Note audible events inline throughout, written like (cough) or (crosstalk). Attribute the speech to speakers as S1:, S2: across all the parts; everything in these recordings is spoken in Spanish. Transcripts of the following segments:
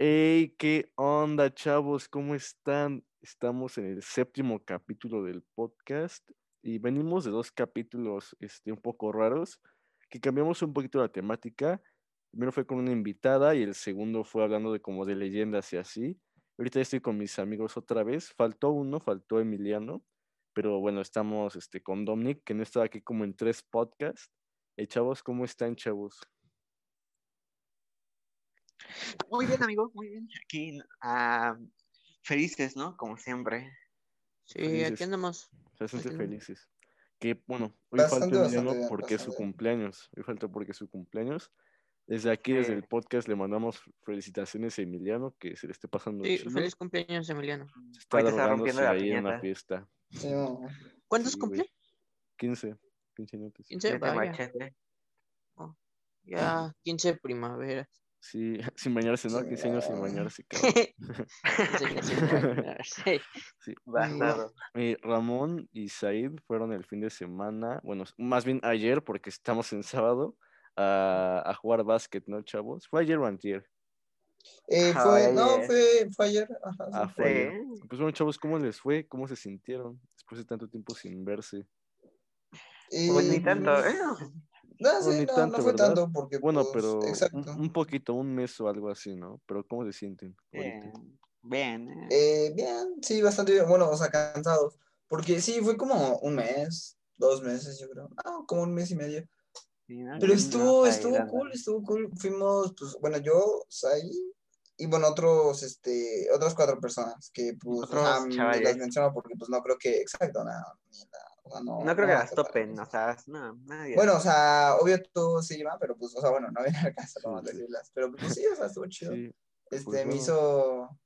S1: Hey, ¿qué onda, chavos? ¿Cómo están? Estamos en el séptimo capítulo del podcast y venimos de dos capítulos este, un poco raros que cambiamos un poquito la temática. Primero fue con una invitada y el segundo fue hablando de como de leyendas y así. Ahorita estoy con mis amigos otra vez. Faltó uno, faltó Emiliano, pero bueno, estamos este, con Dominic, que no estaba aquí como en tres podcasts. Hey, chavos, ¿cómo están, chavos?
S2: Muy bien, amigo, muy bien. Aquí, ah, felices, ¿no? Como siempre.
S3: Sí,
S1: Felices.
S3: aquí andamos.
S1: Bastante
S3: Aquí.
S1: felices. Que bueno, hoy
S4: Bastante,
S1: falta Emiliano
S4: bastante
S1: porque es su cumpleaños. Hoy falta porque es su cumpleaños. Desde aquí, desde el podcast, le mandamos felicitaciones a Emiliano, que se le esté pasando
S3: Sí,
S1: chido.
S3: feliz cumpleaños, Emiliano.
S1: Está
S2: Ahorita está rompiendo la
S1: ahí en una
S2: piñata.
S1: fiesta.
S4: Sí.
S3: ¿Cuántos
S1: Sí,
S3: cumple?
S1: 15, 15 años.
S3: 15,
S2: Fíjate,
S3: vaya.
S2: machete.
S3: Ya 15 primaveras.
S1: Sí, (laughs) sin bañarse, ¿no?
S4: Sí,
S1: 15 años sin bañarse, cabrón. (laughs)
S3: 15 años sin (laughs) bañarse.
S1: Sí. Eh, Ramón y Said fueron el fin de semana, bueno, más bien ayer, porque estamos en sábado, a, a jugar básquet, ¿no, chavos? ¿Fue ayer o antier?
S4: Eh, no, fue, fue ayer. Ajá, sí,
S1: Ah,
S4: fue
S1: fue
S4: ayer.
S1: Pues bueno, chavos, ¿cómo les fue? ¿Cómo se sintieron después de tanto tiempo sin verse?
S4: Y,
S2: Pues ni tanto,
S4: pues,
S2: ¿eh?
S4: No,
S1: No,
S4: sí, no,
S1: tanto,
S4: no fue
S1: ¿verdad?
S4: tanto porque,
S1: Bueno,
S4: pues,
S1: pero un,
S4: exacto.
S1: un poquito, un mes o algo así, ¿no? Pero ¿cómo se sienten?
S2: Bien, bien. eh.
S4: Eh, bien, sí, bastante bien. Bueno, o sea, cansados. Porque sí, fue como un mes, dos meses, yo creo. Ah, como un mes y medio.
S2: Sí, ¿no?
S4: Pero
S2: No,
S4: estuvo,
S2: ahí
S4: estuvo cool, estuvo cool. Fuimos, pues, bueno, yo, Sai, y bueno, otros, este, otras cuatro personas que, pues,
S2: Otros
S4: o sea, ni
S2: chavales.
S4: las menciono porque, pues, no creo que, exacto, no, ni sea, no,
S2: No creo que las topen, o sea, no, nadie.
S4: Bueno, o sea, obvio tú sí, va, pero pues, o sea, bueno, no viene al caso, vamos a decirlas. Pero pues sí, o sea, estuvo chido.
S1: Sí,
S4: Este,
S1: pues,
S4: me hizo,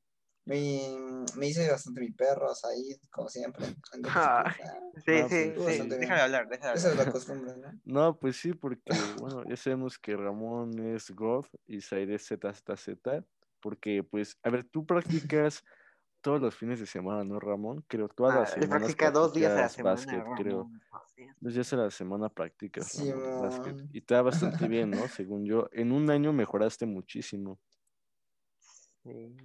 S4: me, me hice bastante mi perro, o sea, ahí, como siempre. Entonces,
S2: Ah,
S4: pues, (laughs)
S2: sí,
S1: Ah,
S2: sí,
S1: pues,
S2: sí. Déjame hablar, déjame
S4: esa es la
S2: hablar.
S4: costumbre, ¿no? (laughs)
S1: No, pues sí, porque, bueno, ya sabemos que Ramón es God y Said es ZZZ, porque, pues, a ver, tú practicas todos los fines de semana, ¿no, Ramón? Creo, todas
S2: Ah,
S1: las semanas
S2: practica dos días a la
S1: practicas
S2: semana.
S1: básquet,
S2: Ramón.
S1: creo.
S2: Sí.
S1: Dos días a la semana practicas, Ramón, básquet. Y te da bastante bien, (laughs) ¿no? Según yo, en un año mejoraste muchísimo.
S2: Sí.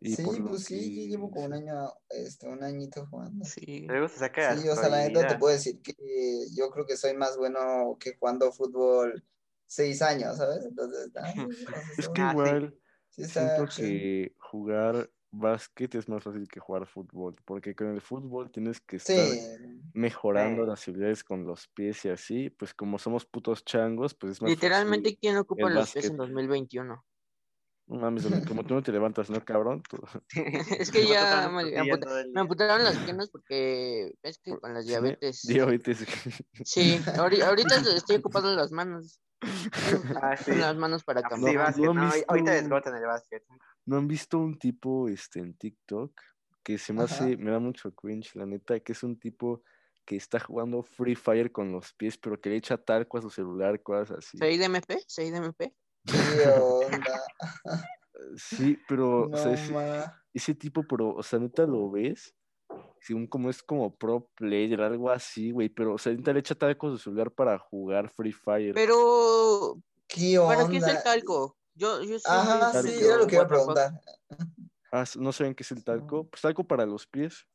S1: Y
S4: sí, pues sí, yo llevo como un
S1: sí.
S4: año, este, un añito jugando.
S3: Sí.
S2: Luego se saca
S4: Sí, o sea, la neta te puedo decir que yo creo que soy más bueno que jugando fútbol seis años, ¿sabes? Entonces, (laughs) sí,
S1: Es que
S2: Ah, sí.
S1: igual
S4: Sí,
S1: siento que jugar básquet es más fácil que jugar fútbol, porque con el fútbol tienes que estar
S4: Sí,
S1: mejorando
S2: Sí.
S1: las habilidades con los pies y así, pues como somos putos changos, pues es más
S3: Literalmente,
S1: fácil.
S3: ¿quién ocupa los pies en 2021?
S1: No mames, como tú no te levantas, ¿no, cabrón? Tú- (laughs)
S3: Es que ya me, amputaron las piernas porque es que con las (laughs)
S1: ¿sí, ne?
S3: diabetes.
S1: Diabetes.
S3: Sí, ahori- ahorita estoy ocupando las manos.
S2: Ah, sí.
S3: Las manos para
S2: pues
S1: No,
S2: sí,
S3: caminar.
S2: básquet,
S1: ¿no han
S2: ¿no?
S1: visto-
S2: Ahorita desgotan el básquet.
S1: ¿No han visto un tipo este, en TikTok que se me
S4: Ajá.
S1: hace, me da mucho cringe, la neta, que es un tipo que está jugando Free Fire con los pies, pero que le echa talco a su celular, cosas así.
S3: ¿Seis de MP? ¿Seis de MP? (laughs)
S4: ¿Qué onda?
S1: Sí, pero, o sea,
S4: No,
S1: ese, ese tipo, pero, o sea, neta lo ves, según como es como pro player, algo así, güey, pero, o sea, neta le echa talco a su celular para jugar Free Fire.
S3: Pero,
S4: ¿Qué
S3: ¿para qué es el
S4: onda?
S3: talco? Yo, yo sí
S4: Ajá, sí,
S3: visto
S4: era lo que iba a preguntar.
S1: Ah, ¿no saben qué es el talco? Pues talco para los pies.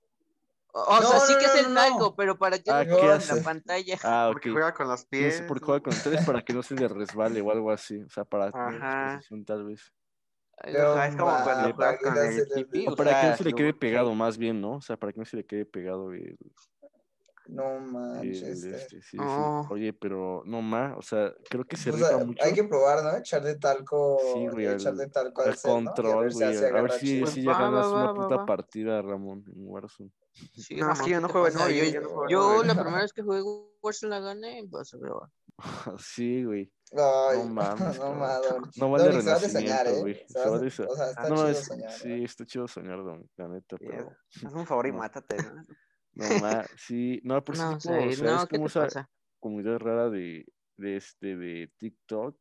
S3: O o
S4: No,
S3: sea, sí
S4: no,
S3: que es
S4: no,
S3: el
S4: no,
S3: talco,
S4: no.
S3: pero ¿para qué
S1: Ah, ¿qué hace?
S3: la pantalla?
S1: Ah, ok.
S2: Porque juega con los
S1: No
S2: pies.
S1: sé, porque juega con ustedes para que no se le resbale o algo así, o sea, para exposición tal vez.
S2: Es como
S4: ma,
S2: cuando
S4: ¿para
S2: con
S4: no
S2: el
S1: O que no se le quede pegado más bien, ¿no? O sea, para que no se le quede pegado el,
S4: No manches.
S1: este,
S4: este.
S1: sí, sí.
S3: No.
S1: Oye, pero no más, o sea, creo que se
S4: Pues,
S1: rifa
S4: ah,
S1: mucho.
S4: hay que probar, ¿no? Echarle talco,
S1: Sí, güey, al,
S4: echarle talco al
S1: al
S4: set, ¿no? Y a
S1: control,
S4: ver
S1: güey. A ver si.
S3: Pues
S1: si ya ganas
S3: va,
S1: una
S3: va,
S1: puta
S3: va.
S1: partida, Ramón, en Warzone.
S3: Sí,
S2: No,
S3: Ramón,
S2: sí, yo
S3: ¿qué
S2: no juego, no, yo,
S3: Yo,
S2: yo no juego.
S3: yo
S2: güey.
S3: la (laughs) primera vez que jugué Warzone la gané, pues a va. (laughs)
S1: sí, güey.
S4: Ay,
S1: No (laughs) mames,
S4: no mames.
S1: No vale
S4: se soñar,
S1: renacimiento,
S4: ¿eh? Se O sea, está
S1: No,
S4: chido
S1: es,
S4: soñar.
S1: sí, está chido soñar, Don, la neta,
S2: Sí,
S1: pero.
S2: Haz un favor y
S1: No.
S2: mátate, ¿no?
S1: No más, sí, no, por
S3: No,
S1: tipo, o sea,
S3: no,
S1: es
S3: ¿qué
S1: como
S3: te
S1: esa
S3: pasa?
S1: comunidad rara de, de este, de TikTok,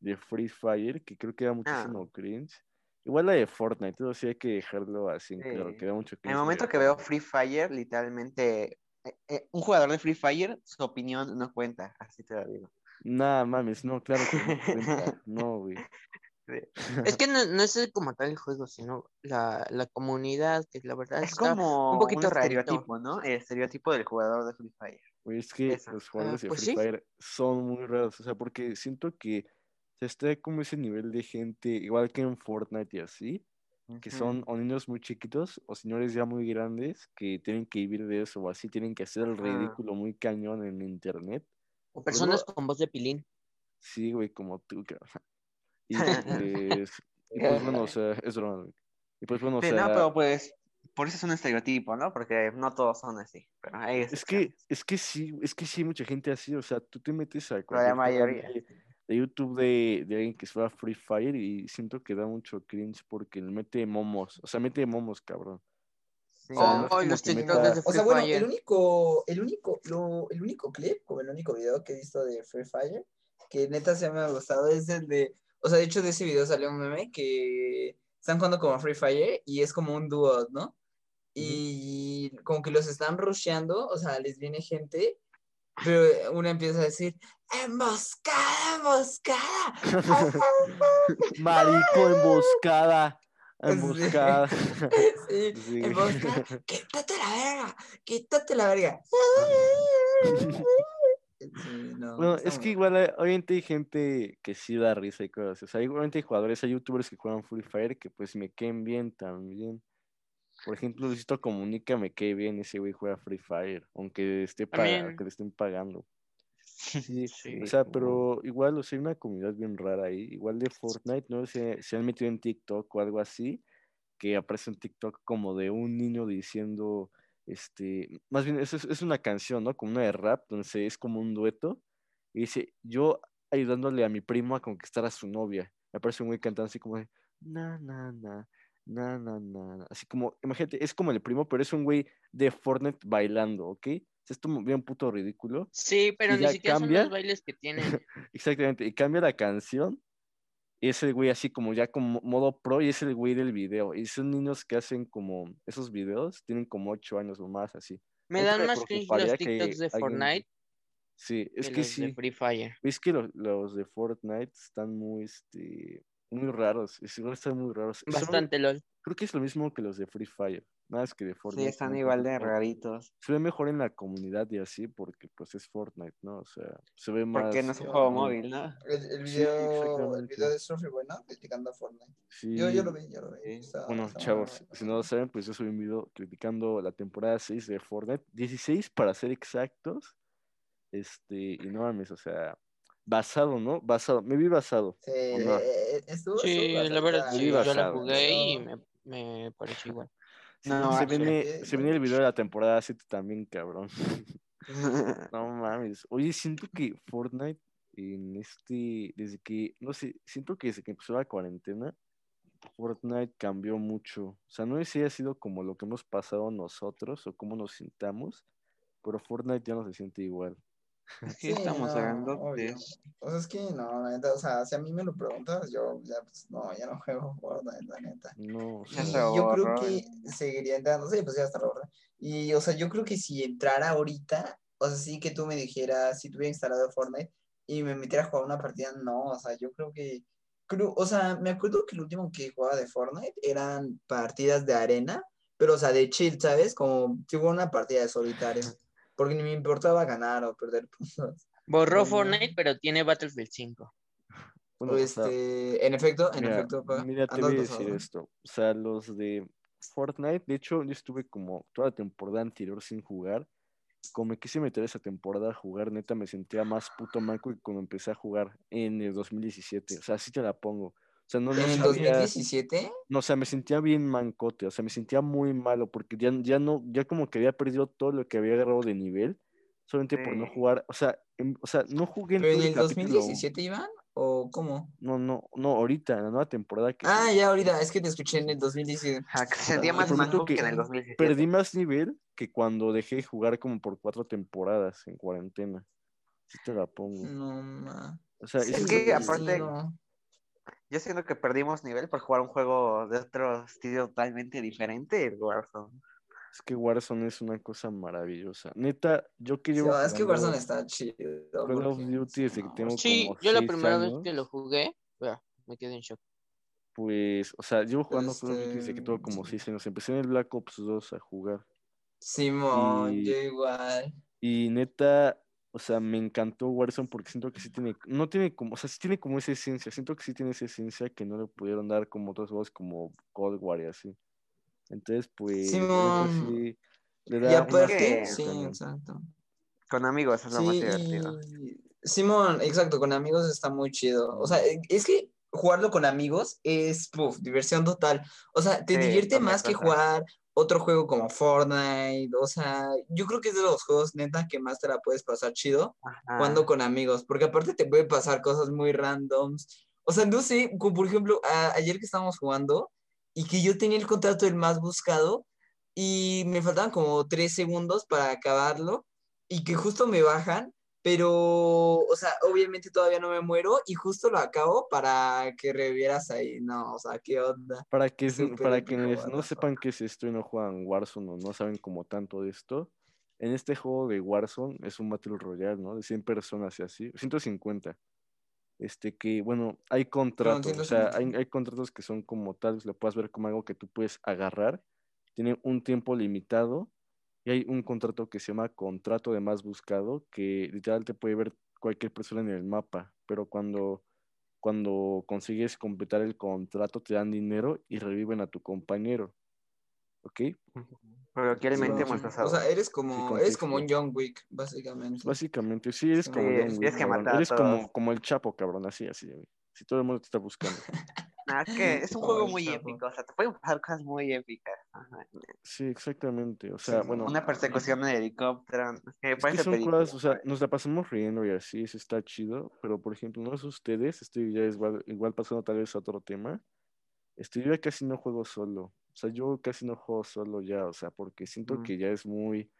S1: de Free Fire, que creo que da muchísimo cringe. Igual la de Fortnite, todo sí hay que dejarlo así en claro,
S2: Sí.
S1: que da mucho
S2: En
S1: cringe.
S2: el
S1: la
S2: momento que veo. Free Fire, literalmente, eh, eh, un jugador de Free Fire, su opinión no cuenta, así te lo digo.
S1: Nah, mames, no, claro que no cuenta. (laughs) No, güey.
S3: Es que (laughs) no, no es como tal el juego, sino la, la comunidad, que la verdad
S2: Es
S3: está
S2: como
S3: un poquito rarito.
S2: estereotipo, ¿no? El estereotipo del jugador de Free Fire.
S1: Güey, es que
S2: Eso.
S1: los jugadores
S3: Ah,
S1: de
S3: pues
S1: Free
S3: sí.
S1: Fire son muy raros, o sea, porque siento que se está como ese nivel de gente, igual que en Fortnite y así, que son o niños muy chiquitos o señores ya muy grandes que tienen que vivir de eso o así, tienen que hacer el ridículo muy cañón en internet.
S3: O personas con voz de pilín.
S1: Sí, güey, como tú, cabrón. Y pues, (laughs) y pues bueno, o sea, es broma. Y pues bueno, o
S2: Sí,
S1: sea,
S2: no, pero pues, por eso es un estereotipo, ¿no? Porque no todos son así. Pero hay
S1: es que, es que sí, es que sí hay mucha gente así, o sea, tú te metes a
S2: la mayoría.
S1: de, de YouTube de, de alguien que se va a Free Fire y siento que da mucho cringe porque le mete momos, o sea, mete momos, cabrón.
S2: Sí,
S1: sea, no
S3: Oh,
S1: como
S3: los
S1: meta-
S3: de
S4: O sea, bueno,
S3: Fire.
S4: el único, el único, lo- el único clip, como el único video que he visto de Free Fire, que neta se me ha gustado, es el de, o sea, de hecho de ese video salió un meme que están jugando como Free Fire y es como un dúo, ¿no? Y como que los están rusheando, o sea, les viene gente, pero una empieza a decir, emboscada, emboscada. (laughs)
S1: Marico, emboscada, emboscada. (laughs)
S4: Sí,
S1: Sí.
S4: emboscada, quítate la verga, quítate la verga. (laughs) Sí, no,
S1: Bueno,
S4: está
S1: es que igual hay- obviamente hay gente que sí da risa y cosas. O sea, obviamente hay jugadores, hay youtubers que juegan Free Fire que pues me queden bien también. Por ejemplo, Luisito Comunica me quede bien, ese güey juega Free Fire, aunque esté pa-
S3: También.
S1: que le estén pagando. Sí, (laughs)
S3: Sí.
S1: o sea, pero igual, o sea, hay una comunidad bien rara ahí. Igual de Fortnite, ¿no? Se, se han metido en TikTok o algo así, que aparece un TikTok como de un niño diciendo, este, más bien, es, es- una canción, ¿no? Como una de rap, donde se- es como un dueto, y dice, yo ayudándole a mi primo a conquistar a su novia. Me aparece un güey cantando así como de, na, na, na, na, na, na, na". Así como, imagínate, es como el primo, pero es un güey de Fortnite bailando, ¿ok? Esto es bien puto ridículo.
S3: Sí, pero ni siquiera
S1: cambia.
S3: son los bailes que (laughs) tienen.
S1: Exactamente, y cambia la canción. Y es el güey así como ya como modo pro y es el güey del video. Y son niños que hacen como esos videos, tienen como ocho años o más así.
S3: Me dan más cringe los TikToks de
S1: alguien-
S3: Fortnite
S1: Sí, es
S3: que los de
S1: sí.
S3: Free Fire.
S1: Es que los, los de Fortnite están muy, este, muy raros. Es igual están muy raros. Son-
S3: Bastante LOL.
S1: creo que es lo mismo que los de Free Fire. Nada es que de
S2: Sí,
S1: Fortnite.
S2: están
S1: son un
S2: igual de raritos.
S1: Se ve mejor en la comunidad y así porque pues es Fortnite, ¿no? O sea, se ve más...
S2: Porque no es un
S4: sí,
S2: juego
S4: no.
S2: móvil, ¿no?
S4: El, el
S1: Sí,
S4: video, el
S1: exactamente.
S4: video de Surfy, bueno, criticando a Fortnite.
S1: Sí.
S4: Yo, yo lo vi, yo lo vi.
S2: Sí.
S4: está-
S1: Bueno,
S4: está
S1: chavos, si no lo saben, pues yo subí un video criticando la temporada 6 de Fortnite. 16 para ser exactos. Este, y no mames, o sea, basado, ¿no? Basado, me vi basado.
S4: Sí,
S1: ¿o no?
S4: eh, eh, estuvo
S3: Sí, la verdad, sí, yo la
S1: basado.
S3: jugué y me, me pareció igual.
S2: No,
S1: se, viene, se viene el video de la temporada 7 también, cabrón. (laughs) No mames. Oye, siento que Fortnite en este, desde que, no sé, siento que desde que empezó la cuarentena, Fortnite cambió mucho. O sea, no sé si ha sido como lo que hemos pasado nosotros o cómo nos sintamos, pero Fortnite ya no se siente igual.
S2: Aquí
S4: Sí,
S2: estamos hablando de...
S4: O sea, es que no, la neta, o sea, si a mí me lo preguntas, yo ya, pues, no, ya no (laughs) juego Fortnite, la neta.
S1: No, o
S2: Ya
S1: sea,
S4: Y yo creo que
S2: ¿eh?
S4: seguiría entrando, sí, pues ya está la borra. Y, o sea, yo creo que si entrara ahorita, o sea, sí que tú me dijeras, si tuviera instalado Fortnite y me metiera a jugar una partida, no, o sea, yo creo que, creo, o sea, me acuerdo que el último que jugaba de Fortnite eran partidas de arena, pero, o sea, de chill, ¿sabes? Como si fuera una partida de solitario, (laughs) porque ni me importaba ganar o perder puntos. (laughs)
S3: Borró. Fortnite, pero tiene Battlefield 5.
S1: bueno,
S4: O
S1: o sea,
S4: este, en efecto, en
S1: Mira,
S4: efecto, pa,
S1: mira, te voy a decir esto. O sea, los de Fortnite, de hecho, yo estuve como toda la temporada anterior sin jugar. Como me quise meter esa temporada a jugar, neta, me sentía más puto manco que cuando empecé a jugar en el 2017. O sea, así te la pongo. O sea, no, no
S4: En el
S1: sabía-
S4: 2017,
S1: no, o sea, me sentía bien mancote, o sea, me sentía muy malo porque ya, ya no, ya como que había perdido todo lo que había agarrado de nivel, solamente por no jugar, o sea, en- o sea, no jugué en
S4: pero en el
S1: capítulo.
S4: 2017 iban, o cómo?
S1: No, no, no, ahorita, en la nueva temporada que
S4: Ah,
S1: se-
S4: ya ahorita, es que te escuché en el 2017.
S2: Ajá, que se sentía más manco que,
S1: que
S2: en el 2017.
S1: perdí más nivel que cuando dejé de jugar como por cuatro temporadas en cuarentena. Sí te la pongo.
S4: No, ma.
S1: O sea,
S2: es
S1: es
S2: que aparte-
S4: no.
S2: Yo siento que perdimos nivel por jugar un juego de otro estilo totalmente diferente, el Warzone.
S1: es que Warzone es una cosa maravillosa. Neta, yo que
S4: Sí, es que Warzone está chido.
S1: Call of Duty desde que
S4: no,
S1: tengo
S3: Sí,
S1: como
S3: yo la primera vez que lo jugué, me quedé en shock.
S1: pues, o sea, llevo jugando Call of Duty desde que
S4: Este,
S1: tuve como
S4: sí.
S1: 6 años. Empecé en el Black Ops 2 a jugar.
S4: Simón,
S1: Y-
S4: yo igual.
S1: Y neta, o sea, me encantó Warzone porque siento que sí tiene, no tiene como, o sea, sí tiene como esa esencia, siento que sí tiene esa esencia que no le pudieron dar como otros juegos como Cold War y así. Entonces, pues, neta
S4: Simón.
S1: sí le
S4: Y
S1: da una
S4: aparte, sí,
S1: también.
S4: exacto.
S2: Con amigos es lo más
S4: Sí,
S2: divertido.
S4: y- Simón, exacto, con amigos está muy chido. O sea, es que jugarlo con amigos es puf, diversión total. O sea, te
S2: Sí,
S4: divierte más que jugar otro juego como Fortnite. O sea, yo creo que es de los juegos neta que más te la puedes pasar chido
S2: Ajá.
S4: jugando con amigos, porque aparte te puede pasar cosas muy randoms. O sea, no sé, como por ejemplo, a- ayer que estábamos jugando y que yo tenía el contrato del más buscado y me faltaban como tres segundos para acabarlo y que justo me bajan, pero, o sea, obviamente todavía no me muero y justo lo acabo para que revivieras ahí. No, o sea, ¿qué onda?
S1: Para que
S4: Súper
S1: para quienes no sepan qué es esto y no juegan Warzone o no saben como tanto de esto, en este juego de Warzone es un Battle Royale, ¿no? De 100 personas y así, 150. Este que, bueno, hay contratos, o sea, hay,
S4: 150.
S1: hay contratos que son como tal, lo puedes ver como algo que tú puedes agarrar, tiene un tiempo limitado y hay un contrato que se llama contrato de más buscado, que literal te puede ver cualquier persona en el mapa, pero cuando cuando consigues completar el contrato te dan dinero y reviven a tu compañero. ¿Ok?
S2: Coloquialmente
S4: Simón.
S2: hemos
S4: O
S2: pasado.
S4: sea, eres como, eres como un. John Wick, básicamente.
S1: Básicamente, sí, eres
S4: Sí,
S1: como
S2: Sí,
S1: John
S2: tienes
S1: Wick,
S2: que
S1: cabrón.
S2: matar a
S1: Eres
S2: todos.
S1: como, como el Chapo, cabrón, así, así. Si todo el mundo te está buscando. (laughs)
S2: Ah, es que es un juego muy
S4: Chapo.
S2: épico, o sea, te pueden pasar cosas muy épicas.
S1: Sí, exactamente. O sea,
S4: Sí,
S1: bueno,
S2: Una persecución en helicóptero,
S1: es que son
S2: película.
S1: cosas, o sea, nos la pasamos riendo y así, eso está chido, pero por ejemplo, no es ustedes, estoy ya igual, igual pasando tal vez a otro tema. Yo ya casi no juego solo. O sea, yo casi no juego solo ya, o sea, porque siento
S2: Mm.
S1: que ya es muy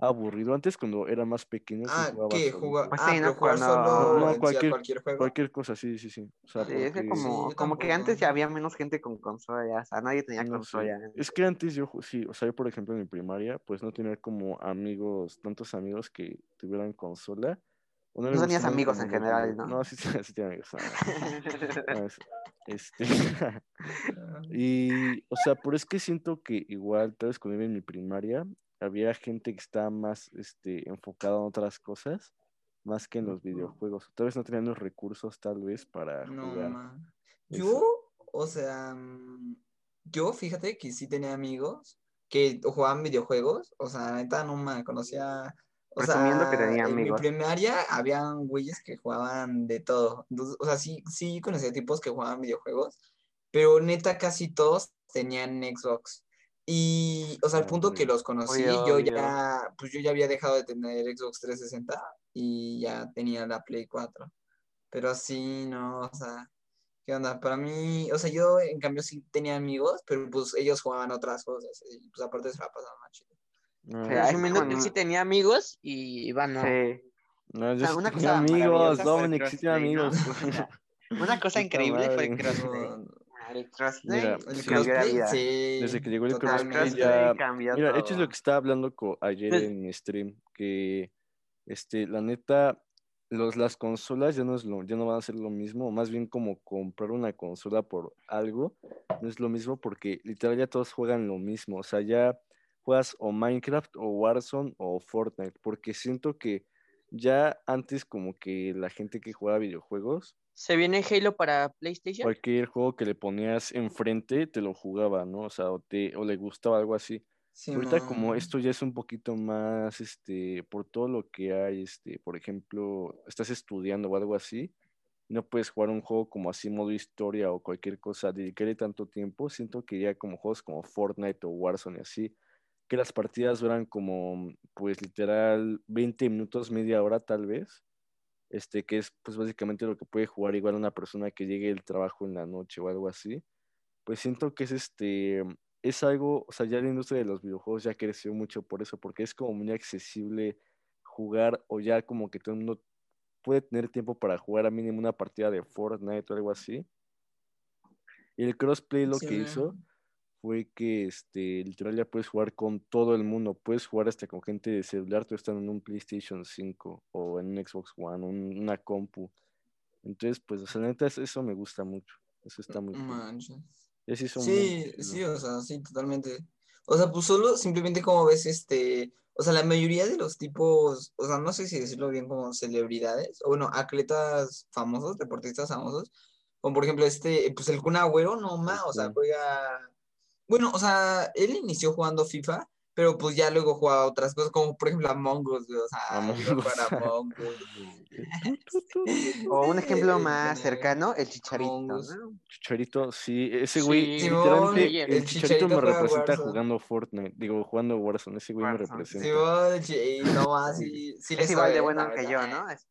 S1: aburrido. Antes, cuando era más pequeño, sí
S4: Ah,
S1: jugaba
S4: ¿qué? Jugar,
S2: Pues
S4: ah,
S2: sí, ¿no?
S4: jugar
S2: Cuando-
S4: solo
S1: No, cualquier-
S4: cualquier juego.
S1: Cualquier cosa, sí, sí, sí. O sea,
S2: Sí, es que como,
S4: Sí,
S2: como que antes ya había menos gente con consola, o sea, nadie tenía consola.
S1: Es que antes yo, sí, o sea, yo por ejemplo en mi primaria, pues no tenía como amigos, tantos amigos que tuvieran consola.
S2: No tenías amigos en general, ¿no?
S1: No, sí, sí, sí tenía amigos. no, este, y, o sea, pero es que siento que igual, tal vez cuando iba en mi primaria, había gente que estaba más este, enfocada en otras cosas, más que en los videojuegos. Tal vez no tenían los recursos, tal vez, para
S4: No,
S1: jugar.
S4: Yo, o sea, mm, yo fíjate que sí tenía amigos que jugaban videojuegos, o sea, neta no me conocía, o
S2: Presumiendo que
S4: sea,
S2: tenía
S4: en mi
S2: amigos.
S4: primaria habían güeyes que jugaban de todo, Entonces, o sea, sí, sí conocía tipos que jugaban videojuegos, pero neta casi todos tenían Xbox. Y, o sea, al punto que los conocí,
S2: Obvio,
S4: yo
S2: obvio.
S4: ya, pues yo ya había dejado de tener Xbox 360 y ya tenía la Play 4. Pero sí, no, o sea, ¿qué onda? Para mí, o sea, yo en cambio sí tenía amigos, pero pues ellos jugaban otras cosas y pues aparte se la pasaban más chido.
S2: Sí,
S1: yo
S2: hay
S3: Asumiendo que él sí tenía amigos y Iván no.
S2: Sí.
S1: No, yo
S2: sea,
S1: sí (laughs)
S2: una cosa
S1: amigos, Dominic, sí tenía
S2: ¿no?
S1: amigos.
S2: O sea, Una cosa increíble fue el crossplay. El crossplay
S1: Sí.
S4: sí.
S1: Desde que llegó el crossplay ya... Mira, de hecho es
S2: todo.
S1: lo que estaba hablando ayer
S3: Pues-
S1: en mi stream, que este, la neta, los, las consolas ya no, es lo, ya no van a ser lo mismo, o más bien como comprar una consola por algo, no es lo mismo porque literal ya todos juegan lo mismo, o sea, ya juegas o Minecraft o Warzone o Fortnite, porque siento que ya antes como que la gente que juega videojuegos,
S3: Se viene Halo para PlayStation.
S1: cualquier juego que le ponías enfrente te lo jugaba, ¿no? O sea, o, te, o le gustaba algo así. Ahorita como esto ya es un poquito más, este, por todo lo que hay, este, por ejemplo, estás estudiando o algo así, no puedes jugar un juego como así modo historia o cualquier cosa, dedicarle tanto tiempo, siento que ya como juegos como Fortnite o Warzone y así, que las partidas duran como, pues literal, 20 minutos, media hora tal vez, este, que es pues básicamente lo que puede jugar igual una persona que llegue del trabajo en la noche o algo así, pues siento que es este, es algo, o sea, ya la industria de los videojuegos ya creció mucho por eso, porque es como muy accesible jugar o ya como que todo el mundo puede tener tiempo para jugar a mínimo una partida de Fortnite o algo así. Y el crossplay lo que hizo fue que este, literal ya puedes jugar con todo el mundo, puedes jugar hasta con gente de celular, tú estás en un PlayStation 5 o en un Xbox One, un- una compu. Entonces, pues, o sea, la neta, es- eso me gusta mucho. Eso está muy cool. son
S4: Sí,
S1: muy
S4: sí, o sea, sí, totalmente. O sea, pues solo simplemente como ves este, o sea, la mayoría de los tipos, o sea, no sé si decirlo bien como celebridades, o bueno, atletas famosos, deportistas famosos, como por ejemplo este, pues el Kun Agüero, no más, o sea, juega, bueno, o sea, él inició jugando FIFA, pero pues ya luego jugaba otras cosas, como por ejemplo Among Us, güey, o sea,
S1: Among
S4: iba a
S1: Us.
S4: jugar Among Us. (laughs)
S2: O un ejemplo más cercano, el chicharito.
S1: Chicharito, sí, ese güey, literalmente, el,
S4: el
S1: Chicharito
S4: Chicharito
S1: me representa
S4: Warzone.
S1: jugando Fortnite, digo, jugando Warzone, ese güey me representa.
S4: Sí, no más, sí,
S2: Es igual de bueno que yo, ¿no? Es-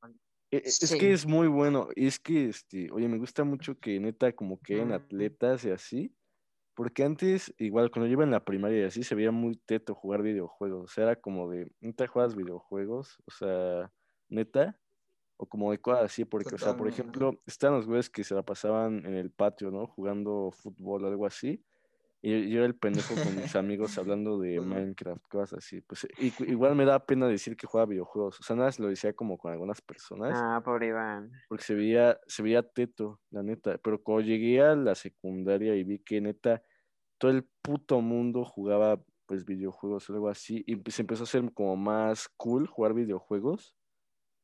S1: E- e- Es
S3: Sí.
S1: que es muy bueno, es que, este, oye, me gusta mucho que neta como que en
S2: Mm.
S1: atletas y así, porque antes, igual cuando yo iba en la primaria y así, se veía muy teto jugar videojuegos, o sea, era como de, neta juegas videojuegos, o sea, neta, o como de cosas así, porque, o sea, por ejemplo, están los güeyes que se la pasaban en el patio, ¿no? Jugando fútbol o algo así, y yo era el pendejo con mis (laughs) amigos hablando de. Minecraft, cosas así, pues igual me da pena decir que juega videojuegos, o sea, nada más lo decía como con algunas personas
S2: Ah, pobre Iván.
S1: porque se veía, se veía teto, la neta. Pero cuando llegué a la secundaria y vi que neta todo el puto mundo jugaba pues videojuegos o algo así, y pues empezó a ser como más cool jugar videojuegos,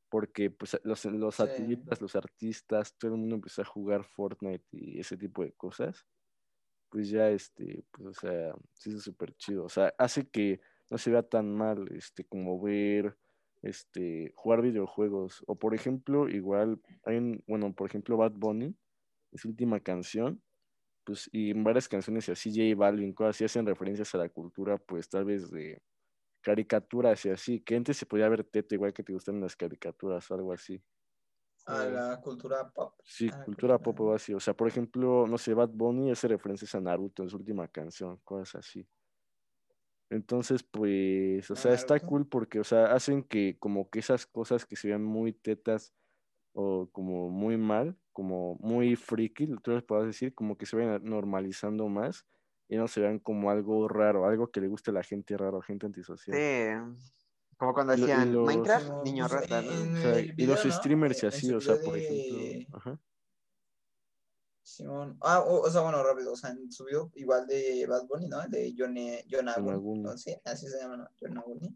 S1: porque pues los, los
S4: Sí.
S1: atletas, los artistas, todo el mundo empezó a jugar Fortnite y ese tipo de cosas, pues ya este, pues o sea, sí es súper chido, o sea, hace que no se vea tan mal, este, como ver este, jugar videojuegos. O por ejemplo, igual, hay un, bueno, por ejemplo, Bad Bunny, su última canción, pues, y en varias canciones y así, J Balvin, cosas así, hacen referencias a la cultura, pues tal vez de caricaturas y así, que antes se podía ver teto igual que te gustan las caricaturas o algo así.
S4: A
S2: Sí.
S4: la cultura pop.
S1: Sí,
S4: Ah,
S1: cultura
S4: cultura.
S1: pop o así. O sea, por ejemplo, no sé, Bad Bunny hace referencias a Naruto en su última canción, cosas así. Entonces, pues, o
S4: ¿A
S1: sea, está cool porque, o sea, hacen que como que esas cosas que se vean muy tetas o como muy mal, como muy friki, tú les puedes decir, como que se vayan normalizando más y no se vean como algo raro, algo que le guste a la gente raro, gente antisocial.
S2: Sí. Como cuando decían
S1: los-
S2: Minecraft, niño rata,
S1: y los
S4: ¿no?
S1: streamers y así, o sea, por
S4: de-
S1: ejemplo, ajá.
S4: Simón. Ah, o, o sea, bueno, rápido. O sea, en su video igual de Bad Bunny, ¿no? De John, John Aguni.
S1: Aguni.
S4: ¿no? Sí, así se llama, ¿no? John Aguni.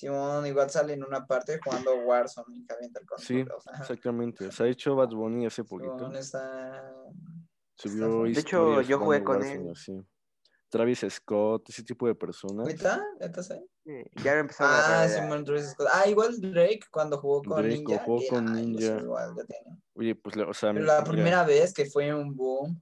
S4: Simón igual sale en una parte jugando Warzone y calienta el
S1: Sí,
S4: control. o sea, ajá.
S1: exactamente. O sea, de hecho, Bad Bunny hace poquito
S4: Simón está...
S1: subió
S4: De
S2: hecho, yo jugué con
S1: Warzone
S2: él.
S1: así. Travis Scott, ese tipo de personas.
S4: ¿Neta? ¿Neta sí?
S2: Sí, Ya empezaron
S4: Ah,
S2: a
S4: Simón Travis Scott. Ah, igual Drake cuando jugó con
S1: Drake,
S4: Ninja.
S1: jugó con
S4: sé,
S1: Ninja.
S4: igual.
S1: Oye, pues, la- o sea,
S4: Pero la
S1: mira,
S4: primera vez que fue un boom.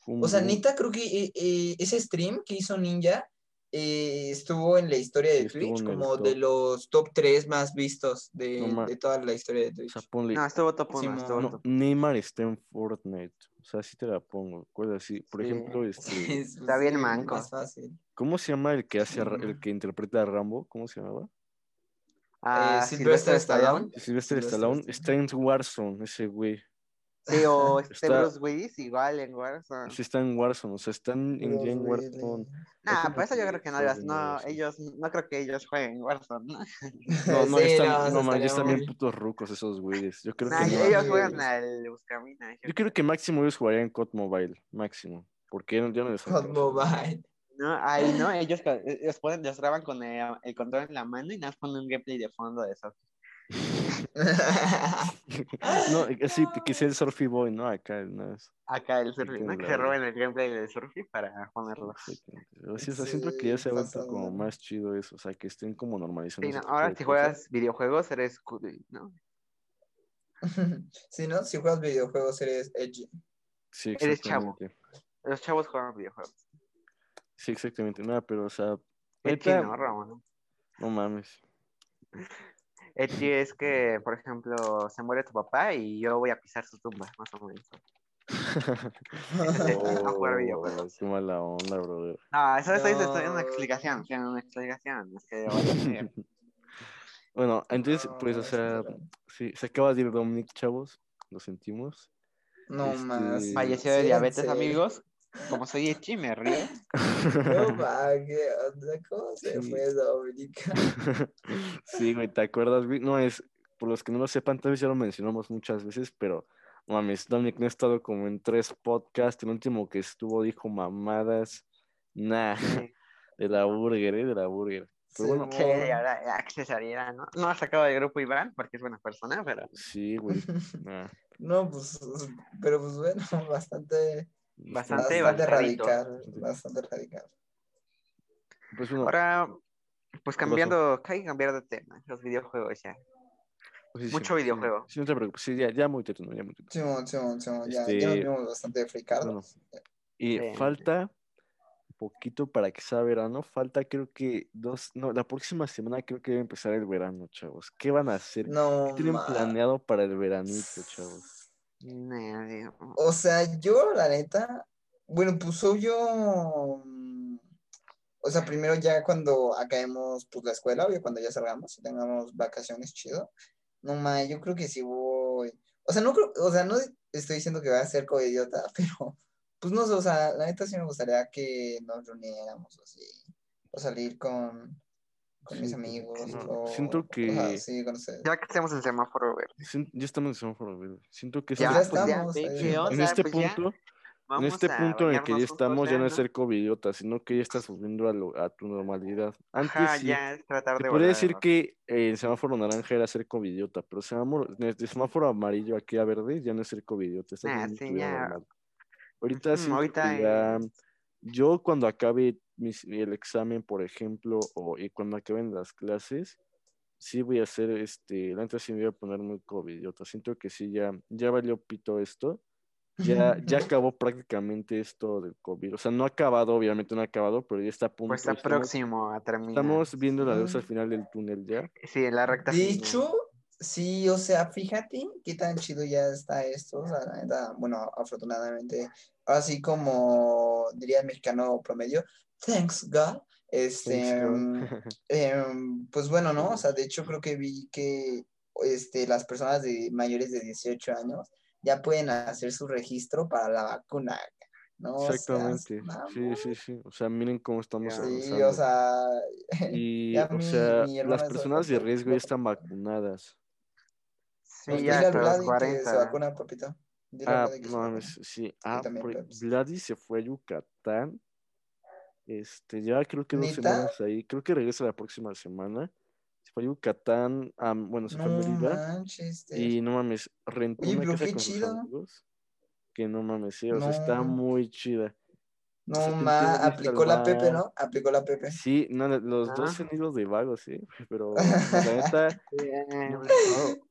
S1: fue un
S4: O sea,
S1: boom.
S4: neta, creo que eh, eh, ese stream que hizo Ninja eh, estuvo en la historia de Twitch como de los top 3 más vistos de,
S1: No
S4: de toda la historia de
S1: O
S4: Twitch.
S1: sea, ponle.
S2: No, estuvo top 1,
S4: Simón.
S2: estuvo
S1: no,
S2: top.
S1: Neymar está en Fortnite. O sea, así te la pongo. Cosas así. Por
S2: Sí.
S1: ejemplo, (laughs) este.
S4: Es,
S2: Está bien manco.
S4: Más fácil.
S1: ¿Cómo se llama el que hace el (laughs) que interpreta a Rambo? ¿Cómo se llamaba?
S2: Ah,
S4: Eh, Sylvester Stallone.
S1: Sylvester
S4: Sylvester
S1: Stallone.
S4: Stallone.
S1: Está en Warzone, ese güey.
S2: Sí, o (laughs) este
S1: Está-
S2: Bruce Willis igual en Warzone.
S1: Sí, está en Warzone. O sea, están en, ya en
S4: Bruce
S1: Warzone.
S4: Willis.
S2: Nah, por eso yo
S1: que
S2: creo que no,
S1: jueguen
S2: ellos, no, ellos, no creo que ellos jueguen Warzone, ¿no? (laughs)
S1: No, no,
S4: Sí,
S1: están,
S4: no,
S1: man,
S4: estaría
S1: están bien putos rucos esos güeyes. Yo creo
S2: Nah,
S1: que
S2: ellos juegan al Buscamina.
S1: Yo creo que máximo ellos jugarían en COD Mobile. Máximo. Porque ya no, les alcanza.
S4: Mobile.
S2: No, ahí no, ellos co- ellos ponen, los graban con el, el control en la mano y nada más ponen un gameplay de fondo de eso. (laughs)
S1: No, sí, que sea el Surfy Boy, ¿no? Acá, no es.
S2: Acá el surfing, ¿no? Que se roben el gameplay del surfing para ponerlo.
S1: Exactamente. O sea, o sea, siento que ya se ha
S4: Sí,
S1: vuelto como más chido eso, o sea, que estén como normalizando.
S2: Sí, no, ahora si
S1: cosas.
S2: juegas videojuegos eres cool, ¿no? (laughs)
S4: Si no, si juegas videojuegos eres edgy.
S1: Sí,
S2: eres chavo.
S1: exactamente.
S2: Los chavos juegan videojuegos.
S1: Sí, exactamente. Nada, pero, o sea,
S2: Eti
S1: neta,
S2: no, Ramón.
S1: no mames.
S2: Eti es que, por ejemplo, se muere tu papá y yo voy a pisar su tumba, más o menos. (laughs) (laughs) No jugar videojuegos.
S1: Qué mala onda, brother.
S2: No, eso estoy estoy dando una explicación, una explicación. Es que. (laughs)
S1: Bueno, entonces,
S4: No,
S1: pues, o
S4: es
S1: sea, sí, se acaba de ir Dominic, chavos. Lo sentimos.
S4: No
S1: Este,
S4: más.
S2: Falleció de diabetes, amigos. Como soy Echi, me río.
S4: No (laughs) va, ¿qué onda? ¿Cómo se
S1: Sí.
S4: fue Dominica? (laughs)
S1: sí, güey, ¿te acuerdas? No es, por los que no lo sepan, tal vez ya lo mencionamos muchas veces, pero mames, Dominic no ha estado como en tres podcasts. El último que estuvo dijo mamadas. Nah, (laughs) de la burger, ¿eh? De la burger. Pero
S4: Sí,
S1: bueno,
S2: ahora ya que se saliera, ¿no? No ha sacado del grupo Iván porque es buena persona, pero
S1: sí, güey. Nah.
S4: No, pues, pero pues bueno, bastante,
S2: Bastante
S4: bastante radical, bastante radical.
S1: Pues
S2: ahora, pues cambiando, hay que cambiar de tema, los videojuegos ya.
S1: pues sí,
S2: mucho
S1: sí, sí,
S2: videojuego.
S1: Sí, no te preocupes. Sí, ya, ya muy tetuno, ya muy.
S4: Simón, Simón, Simón, ya, ya
S1: Este,
S4: nos vimos bastante fricados.
S1: Bueno, y
S2: Sí.
S1: falta poquito para que sea verano. Falta creo que dos, no, la próxima semana creo que debe empezar el verano, chavos. ¿Qué van a hacer?
S4: No,
S1: ¿Qué tienen
S4: ma-
S1: planeado para el veranito, chavos?
S2: Nah, digo,
S4: O sea, yo, la neta, bueno, pues yo, mm, o sea, primero ya cuando acabemos pues la escuela, obvio, cuando ya salgamos y tengamos vacaciones chido, no ma, yo creo que sí voy, o sea, no creo, o sea, no estoy diciendo que voy a ser coidiota, (laughs) pero, pues no sé, o sea, la neta sí me gustaría que nos reuniéramos o así, o salir con, con mis
S1: Sí,
S4: amigos,
S1: no,
S4: o,
S1: siento
S4: o sea,
S1: que-
S4: sí.
S2: Ya que estemos en semáforo verde.
S1: Ya estamos en semáforo verde. Siento que
S2: Ya,
S1: este-
S4: pues ya
S2: pues
S4: estamos,
S2: ya,
S4: ahí.
S2: ¿qué
S1: en este
S2: Pues ya,
S1: punto, en este punto en el que ya estamos, ya no es ser covidiota, sino que ya estás volviendo a, lo- a tu normalidad. Antes
S2: Ajá,
S1: sí,
S2: ya es tratar de
S1: podría
S2: volver
S1: decir que eh, el semáforo naranja era ser covidiota, pero semáforo, desde semáforo amarillo aquí a verde ya no es ser covidiota,
S2: Ah, sí, ya.
S1: Ahorita siento
S2: ahorita
S1: ya,
S2: es-
S1: yo cuando acabe mis- el examen, por ejemplo, o y cuando acaben las clases, sí voy a hacer, este, la neta sí me voy a poner muy covidiota, siento que sí, ya, ya valió pito esto, ya, ya (laughs) acabó prácticamente esto del COVID, o sea, no ha acabado, obviamente no ha acabado, pero ya está a punto,
S2: Pues está
S1: estamos,
S2: próximo a terminar.
S1: estamos viendo la luz al final del túnel ya.
S2: Sí, en la recta
S4: De hecho, sí, o sea, fíjate qué tan chido ya está esto. O sea, la neta, bueno, afortunadamente, así como diría el mexicano promedio, thanks God. Este, mm, (laughs) em, pues bueno, ¿no? O sea, de hecho creo que vi que este, las personas de mayores de 18 años ya pueden hacer su registro para la vacuna. No
S1: Exactamente. Sí, sí, sí. O sea, miren cómo estamos.
S4: Sí,
S1: avanzando. (laughs)
S4: o sea,
S1: Y, o
S4: mi-
S1: sea,
S4: mi
S1: las personas de riesgo ya están vacunadas.
S2: Sí,
S4: pues
S2: ya
S4: dile a
S2: hasta los
S4: Vladi que se
S2: 40.
S4: vacuna, papito. Dile
S1: Ah,
S4: Vladi que se
S1: no sí. Ah,
S4: también
S1: por-
S4: Peps.
S1: Vladi se fue a Yucatán. Este, ya creo que dos
S4: ¿Neta?
S1: semanas ahí. Creo que regresa la próxima semana. Se fue a Yucatán, a- bueno, se fue a Mérida.
S4: manches.
S1: Y no mames, rentó
S4: Oye,
S1: una casa con sus amigos. Que no mames, sí, o sea, está muy chida.
S4: No,
S1: sea,
S4: ma,
S1: viste
S4: aplicó la Pepe. ¿no? Aplicó la Pepe.
S1: Sí, no, los dos
S2: Ah.
S1: han ido de vagos, sí. (laughs) Pero (laughs) la neta,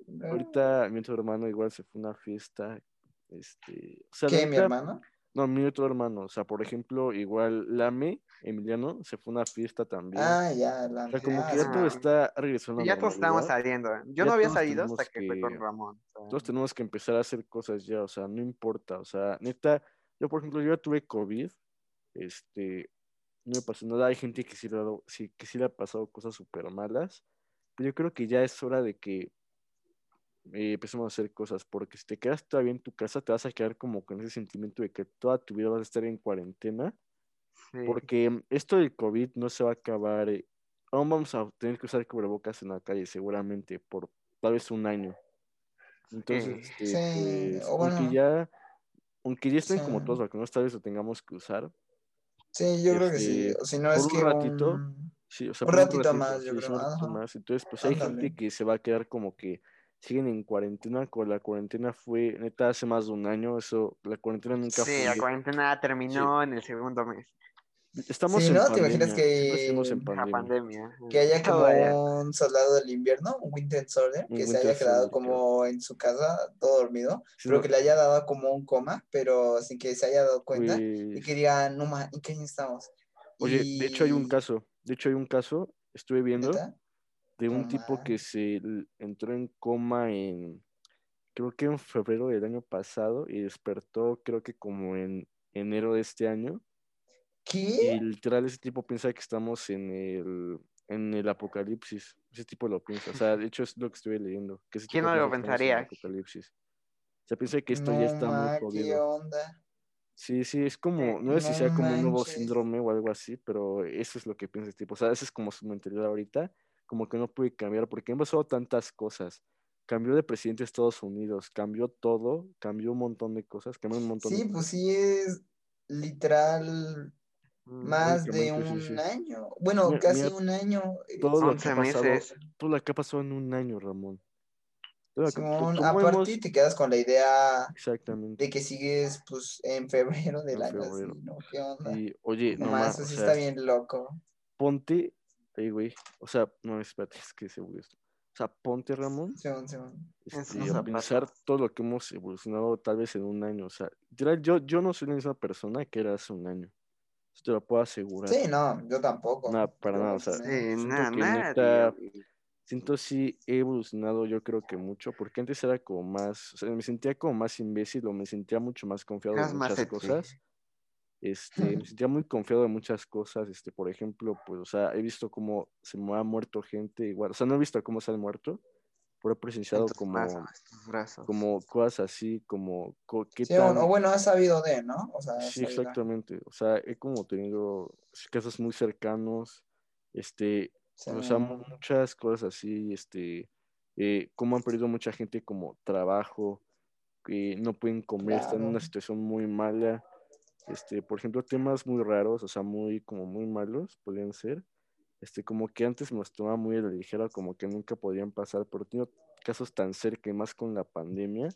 S1: no, Ahorita mi otro hermano igual se fue a una fiesta. Este, o sea,
S4: ¿Qué, mi hermano?
S1: No, mi otro hermano. O sea, por ejemplo, igual Lame, Emiliano, se fue a una fiesta también.
S4: Ah, ya, la
S1: o sea, como que ya todo está regresando a
S2: Y ya todos estábamos
S1: normalidad.
S2: saliendo. ¿eh? Yo
S1: Ya
S2: no había salido hasta que fue con Ramón. o sea,
S1: Todos tenemos que empezar a hacer cosas ya, o sea, no importa. O sea, neta, yo por ejemplo, yo ya tuve COVID. Este, no me pasó nada. Hay gente que sí le ha, dado- sí, que sí le ha pasado cosas súper malas. Pero yo creo que ya es hora de que eh, empecemos a hacer cosas, porque si te quedas todavía en tu casa, te vas a quedar como con ese sentimiento de que toda tu vida vas a estar en cuarentena,
S2: sí.
S1: porque esto del COVID no se va a acabar, eh, aún vamos a tener que usar cubrebocas en la calle seguramente por tal vez un año. Entonces,
S2: Sí.
S1: este,
S4: Sí,
S1: pues,
S4: o
S1: aunque
S4: bueno.
S1: ya, aunque ya estén
S4: Sí.
S1: como todos vacunados, tal vez lo tengamos que usar.
S4: Sí, yo creo que sí.
S1: este,
S4: O si no es
S1: un
S4: que
S1: ratito,
S4: un-
S1: Sí, o sea,
S4: Un ratito más, yo
S1: sí,
S4: creo,
S1: un ratito más. Entonces, pues hay gente que se va a quedar como que siguen en cuarentena, con la cuarentena fue, neta, hace más de un año, eso, la cuarentena nunca
S2: Sí, la
S1: fue.
S2: cuarentena terminó en el segundo mes.
S1: Estamos
S4: Sí,
S1: en
S4: ¿no? ¿Te
S1: pandemia,
S4: imaginas que-
S1: en
S2: La
S1: pandemia.
S2: pandemia.
S4: que haya como un soldado del invierno, un Winter Soldier,
S1: Un
S4: que se haya quedado
S1: Soldier,
S4: como en su casa todo dormido,
S1: Sí,
S4: pero
S1: no,
S4: que le haya dado como un coma, pero sin que se haya dado cuenta y
S1: pues,
S4: que diga, no ma, ¿en qué año estamos?
S1: Oye, de hecho hay un
S4: Y-
S1: caso, de hecho hay un caso, estuve viendo,
S4: ¿Neta?
S1: De un tipo que se entró en coma en, creo que en febrero del año pasado y despertó creo que como en enero de este año.
S4: ¿Qué?
S1: Y literal ese tipo piensa que estamos en el, en el apocalipsis. Ese tipo lo piensa. O sea, de hecho es lo que estuve leyendo. Que
S2: ¿Quién no lo
S1: el
S2: pensaría?
S1: apocalipsis. O sea, piensa que esto
S4: no
S1: ya está
S4: ma,
S1: muy
S4: ¿qué
S1: jodido.
S4: onda?
S1: Sí, sí, es como,
S2: Eh,
S1: no sé si
S4: no
S1: sea como un nuevo síndrome o algo así, pero eso es lo que piensa este tipo. O sea, esa es como su mentalidad ahorita, como que no puede cambiar porque han pasado tantas cosas cambió de presidente de Estados Unidos, cambió todo, cambió un montón de cosas, cambió un montón
S4: Sí,
S1: de
S4: pues sí es literal
S2: Mm,
S4: más de
S1: sí,
S4: un
S1: sí.
S4: año. Bueno,
S1: Mira-
S4: casi
S1: mira,
S4: un año. eh,
S1: todo lo que ha
S2: 11
S1: pasado,
S2: meses.
S1: todo lo que ha pasado en un año, Ramón. Que-
S4: Simón,
S1: ¿cómo
S4: aparte
S1: hemos-
S4: te quedas con la idea
S1: Exactamente.
S4: de que sigues pues en febrero del
S1: En
S4: año
S1: febrero.
S4: así, ¿no? ¿Qué onda?
S1: Y oye,
S4: No
S1: no
S4: más, eso
S1: o
S4: sí está bien loco.
S1: ponte, ay, güey, o sea, no, espérate, es que se esto. O sea, ponte, Ramón,
S4: Simón, Simón.
S2: En
S1: este,
S2: sus
S1: a pensar todo lo que hemos evolucionado tal vez en un año. O sea, yo, yo no soy la misma persona que era hace un año. Eso te lo puedo asegurar.
S4: Sí, no, yo tampoco.
S1: Nada, para
S4: Yo
S1: nada, o sea.
S2: Sí,
S1: siento
S2: nada, nadie,
S1: neta-. Siento sí he evolucionado yo creo que mucho, porque antes era como más, o sea, me sentía como más imbécil o me sentía mucho más confiado
S2: más
S1: muchas cosas. Este, me (laughs) sentía muy confiado de muchas cosas, este, por ejemplo, pues, o sea, he visto cómo se me ha muerto gente igual, o sea, no he visto cómo se han muerto, pero he
S2: En
S1: presenciado como,
S2: brazos,
S1: como cosas así, como, co- qué
S4: Sí,
S1: tan...
S4: o, bueno, has sabido de, ¿no? O sea,
S1: Sí, exactamente, o sea, he como tenido casos muy cercanos, este,
S4: Sí,
S1: o sea, mu- muchas cosas así, este, eh, cómo han perdido mucha gente como trabajo, que no pueden comer, están en una situación muy mala, este, por ejemplo, temas muy raros, o sea, muy, como muy malos, podrían ser, este, como que antes me los tomaba muy a la ligera, como que nunca podían pasar, pero tengo casos tan cerca y más con la pandemia,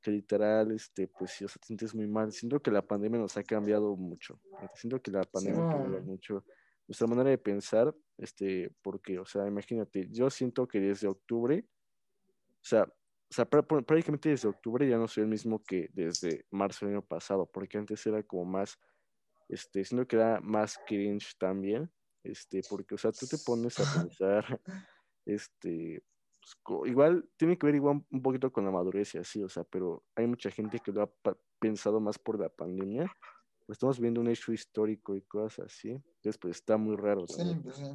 S1: que literal, este, pues sí, o sea, te sientes muy mal, siento que la pandemia nos ha cambiado mucho, siento que la pandemia ha cambiado mucho nuestra manera de pensar, este, porque, o sea, imagínate, yo siento que desde octubre, o sea, o sea, prá- prá- prácticamente desde octubre ya no soy el mismo que desde marzo del año pasado, porque antes era como más, este, siento que era más cringe también, este, porque, o sea, tú te pones a (laughs) pensar, este, pues, igual tiene que ver igual un poquito con la madurez y así, o sea, pero hay mucha gente que lo ha pensado más por la pandemia, pues estamos viendo un hecho histórico y cosas así, entonces pues está muy raro
S4: Sí, pues sí.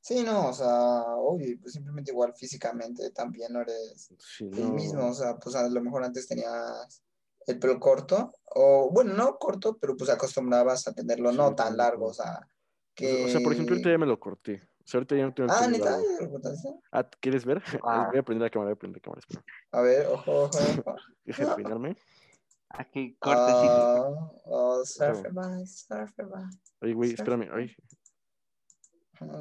S4: Sí, no, o sea, obvio, pues simplemente igual físicamente también no eres
S1: Sí,
S4: el mismo, o sea, pues a lo mejor antes tenías el pelo corto, o bueno, no corto, pero pues acostumbrabas a tenerlo
S1: Sí,
S4: no tan largo, o sea,
S1: sea, o sea, por ejemplo, ahorita
S4: que...
S1: ya me lo corté, o sea, ahorita ya no tengo
S4: Ah, neta,
S1: largo.
S4: ¿Ya lo cortaste?
S1: Ah, ¿quieres ver? (laughs)
S2: Ah.
S1: Voy a prender la cámara, voy a prender la cámara, espera.
S4: A ver, ojo, ojo, ojo. (laughs)
S1: Deja de peinarme.
S2: Aquí, cortecito.
S4: Ah, oh, surferby, surferby.
S1: Ay, güey,
S4: Sí.
S1: espérame, ay,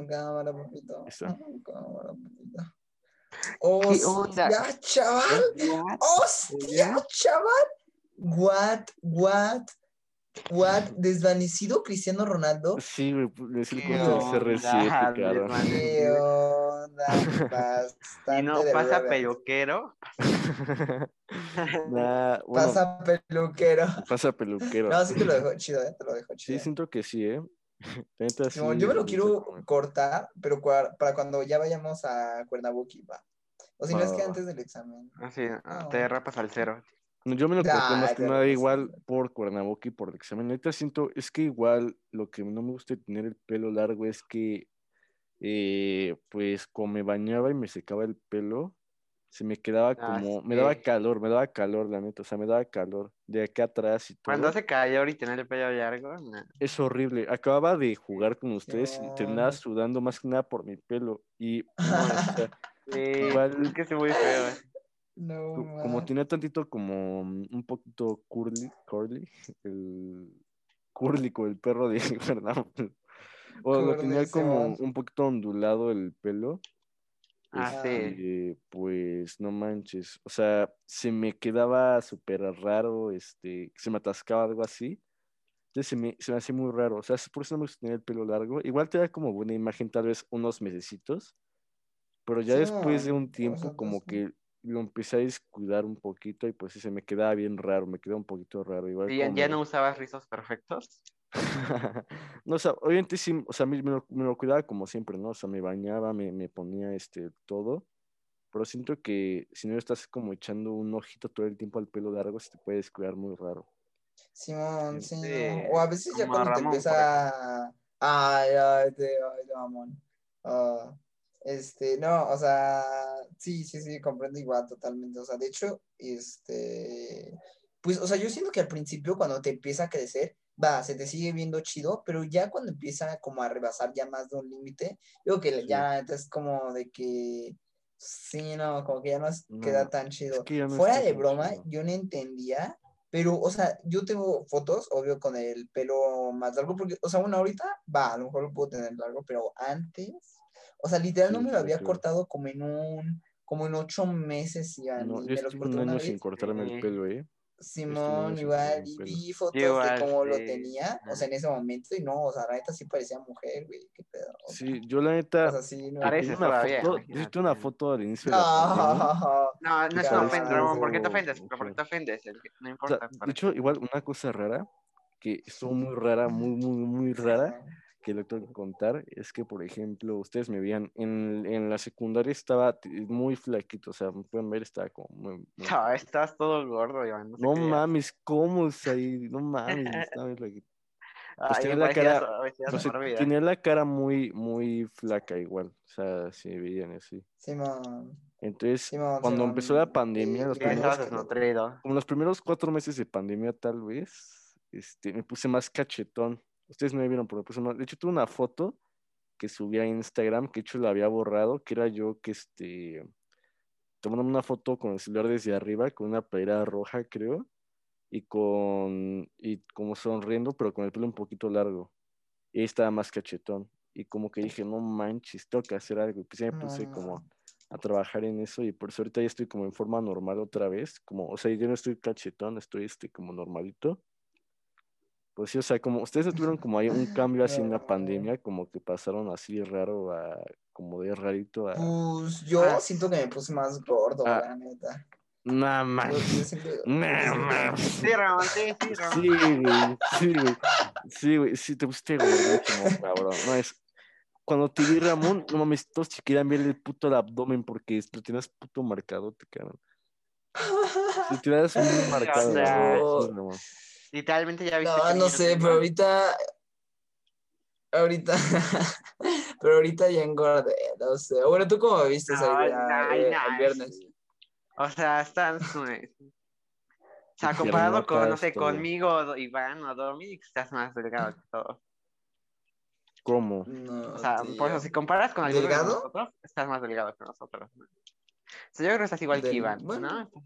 S4: Cámara, papito. Ah, Cámara, papito. Oh,
S2: ¿Qué
S4: chaval.
S2: What?
S4: ¡Hostia, chaval! What, what, what? ¿Desvanecido Cristiano Ronaldo?
S1: Sí, güey, hice el
S2: ¿Qué
S1: corte del
S2: onda,
S1: CR7, cabrón.
S2: desvan-
S4: ¿Qué onda? Bastante (laughs)
S2: Y no pasa peluquero. (laughs)
S1: Nah, bueno, pasa,
S4: Pasa peluquero.
S1: peluquero.
S4: No, sí te lo dejo chido, eh, te lo dejo
S1: Sí,
S4: chido.
S1: siento que sí, ¿eh? (laughs) Sí,
S4: yo me lo
S1: sí,
S4: quiero cortar, pero para cuando ya vayamos a Cuernavaca, va. O si no es que
S1: va.
S4: antes del examen.
S2: Así,
S4: No.
S2: te rapas al cero.
S1: No, Yo me lo corté más que nada igual por Cuernavaca y por el examen. Neta siento, es que igual lo que no me gusta de tener el pelo largo es que, eh, pues, como me bañaba y me secaba el pelo, se me quedaba
S2: Ah,
S1: como, me daba calor, me daba calor, la neta, o sea, me daba calor de acá atrás y todo.
S2: Cuando hace calor y tener el pelo largo, nah.
S1: Es horrible. Acababa de jugar con ustedes y terminaba
S4: No.
S1: sudando más que nada por mi pelo. Y, no, o sea, (laughs)
S2: Sí,
S1: Igual-
S2: es que es muy feo. eh.
S4: No,
S1: co- como tenía tantito como mm, un poquito curly, curly, (laughs) el curly con el perro de (laughs) Fernando. O lo tenía como un poquito ondulado el pelo.
S2: Ah, sí.
S1: este, Pues no manches. O sea, se me quedaba súper raro, este, se me atascaba algo así. Entonces se me, se me hacía muy raro. O sea, por eso no me gusta tener el pelo largo. Igual te da como buena imagen, tal vez unos mesecitos. Pero ya
S4: Sí,
S1: después de un tiempo,
S4: sea,
S1: como que lo empecé a descuidar un poquito y pues sí se me quedaba bien raro, me quedaba un poquito raro. Igual
S2: ¿Y
S1: como-
S2: ya no usabas rizos perfectos? (laughs)
S1: no, o sea, obviamente sí, o sea, me, me lo, me lo cuidaba como siempre, ¿no? O sea, me bañaba, me, me ponía este todo, pero siento que si no estás como echando un ojito todo el tiempo al pelo largo, se te puede descuidar muy raro.
S4: Simón, sí. O a veces ya
S2: a
S4: cuando te
S2: Ramón, por
S4: empieza. Ay, ay, te, ay, te mamón. Ah, este, no, o sea, sí, sí, sí, comprendo igual totalmente. O sea, de hecho, este, pues, o sea, yo siento que al principio cuando te empieza a crecer, va, se te sigue viendo chido, pero ya cuando empieza como a rebasar ya más de un límite, yo creo que
S1: Sí.
S4: ya es como de que Sí, no, como que ya no es-
S1: No,
S4: queda tan chido.
S1: es que ya no
S4: Fuera de broma,
S1: chido.
S4: yo no entendía, pero, o sea, yo tengo fotos, obvio, con el pelo más largo, porque, o sea, bueno, ahorita, va, a lo mejor lo puedo tener largo, pero antes, o sea, literal no me lo había cortado como en un, como en ocho meses, ya,
S1: No,
S4: y
S1: yo
S4: me los corté
S1: un
S4: una
S1: año sin
S4: vez.
S1: cortarme
S2: Sí.
S1: el pelo, ¿eh?
S4: Simón, igual, y vi fotos de
S2: igual,
S4: cómo lo
S2: sí.
S4: tenía, o sea, en ese momento, y no, o sea, la neta sí parecía mujer, güey, qué pedo. o sea,
S1: Sí, yo la (laughs) neta,
S4: o sea, sí, no.
S2: Parece
S1: una
S2: todavía,
S1: foto, una foto al inicio de la pandemia.
S4: No, (laughs)
S2: No, no es una ofensa, Ramón. ¿Por qué te ofendes? ¿Pero ¿Por qué te ofendes? El que- No
S1: O sea,
S2: importa.
S1: de hecho, igual una cosa rara, que estuvo muy rara, muy, muy, muy rara, que lo tengo que contar, es que, por ejemplo, ustedes me veían, en, en la secundaria estaba muy flaquito, o sea, me pueden ver, estaba como muy... muy
S2: No, estás todo gordo, Iván. No,
S1: mames, ¿cómo es ahí? No mames, (laughs) estaba muy flaquito. pues
S2: Ay,
S1: tenía la cara- O sea, tenía la cara muy, muy flaca igual, o sea, si me veían así.
S4: Simón,
S1: Entonces,
S4: Simón,
S1: cuando
S4: Simón,
S1: empezó la pandemia, los primeros como los primeros cuatro meses de pandemia, tal vez, este, me puse más cachetón. Ustedes no me vieron, pero puse. De hecho, tuve una foto que subí a Instagram, que de hecho la había borrado, que era yo que este. Tomando una foto con el celular desde arriba, con una playera roja, creo, y con. y como sonriendo, pero con el pelo un poquito largo. Y ahí estaba más cachetón. Y como que dije, no manches, tengo que hacer algo. Y pues ya me puse
S4: No,
S1: como a trabajar en eso y por eso ahorita ya estoy como en forma normal otra vez, como, o sea, yo no estoy cachetón, estoy este como normalito. Pues sí, o sea, como ustedes tuvieron como ahí un (laughs) cambio así en la pandemia, como que pasaron así raro a, como de rarito a...
S4: Pues yo
S2: Ah.
S4: siento que me puse más gordo,
S1: Ah.
S4: la neta. (laughs) Que
S1: man. (laughs)
S4: me puse-
S2: Sí, Ramón, sí, sí, Ramón.
S1: Sí, güey, sí, güey, sí, güey, sí, te pusiste gordísimo, cabrón. No, es, cuando te vi, Ramón, no mames, todos se querían ver el puto el abdomen porque lo tenías puto marcadote, cabrón. Si muy marcado,
S2: sea,
S1: Ramón, sí, Ramón.
S2: Literalmente ya viste
S4: No,
S2: que
S4: no sé, pero ahorita. Ahorita. (laughs) pero ahorita ya engordé, no sé. Bueno, ¿tú cómo me viste
S2: Ay,
S4: idea
S2: ay,
S4: eh,
S2: ay,
S4: el viernes?
S2: O sea, estás. O sea, (laughs) comparado con, no sé, conmigo, Iván o Dominic, estás más delgado que todos.
S1: ¿Cómo?
S4: No,
S2: O sea,
S4: tío.
S2: por eso, si comparas con alguno de nosotros, estás más delgado que nosotros. ¿no? O sea, yo creo que estás igual que
S4: Del-
S2: Iván,
S4: bueno.
S2: ¿no?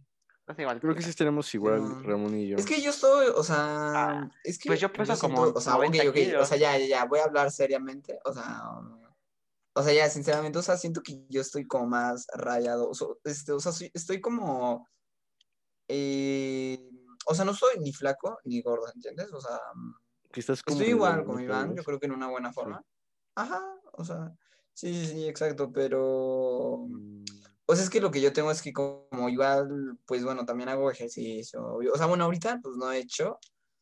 S2: Estás igual
S1: Creo que sí estaremos igual. Ramón y yo.
S4: Es que yo estoy, o sea,
S2: Ah,
S4: es que
S2: pues yo peso como
S4: o sea, ok,
S2: 90
S4: ok, o
S2: kilos.
S4: sea, ya, ya, ya, voy a hablar seriamente, o sea, o sea, ya, sinceramente, o sea, siento que yo estoy como más rayado, o sea, este, o sea, soy- estoy como, eh, o sea, no soy ni flaco ni gordo, ¿entiendes? O sea,
S1: Que estás como
S4: estoy igual con
S1: mitad,
S4: Iván, yo creo que en una buena forma. Ajá, o sea, sí, sí, sí, exacto, pero...
S1: Mm,
S4: O sea, es que lo que yo tengo es que como igual, pues bueno, también hago ejercicio. obvio. O sea, bueno, ahorita pues no he hecho.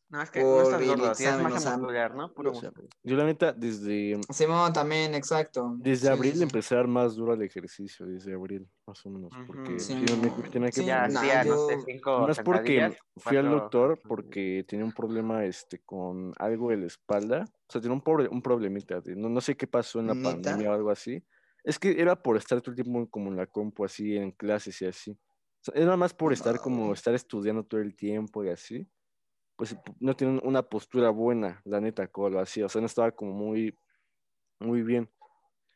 S2: No, es que no estás
S4: el
S2: gordo,
S4: examen,
S2: muscular, ¿no? Puro
S1: o sea,
S2: músculo.
S1: Yo la neta, desde,
S4: Simón también, exacto.
S1: desde
S4: Sí,
S1: abril
S4: sí.
S1: empecé a dar más duro al ejercicio, desde abril, más o menos, porque
S4: Sí,
S1: sí, me-
S4: no,
S1: tenía que
S4: sí,
S2: Ya hacía, no sé, cinco
S1: Más porque
S2: sentadillas,
S1: fui al doctor porque tenía un problema este, con algo de la espalda. O sea, tenía un, pobre- un problemita. no, no sé qué pasó en la pandemia o algo así. Es que era por estar todo el tiempo como en la compu, así, en clases y así. O sea, era más por estar como, estar estudiando todo el tiempo y así. Pues no tienen una postura buena, la neta, como lo hacía. O sea, no estaba como muy, muy bien.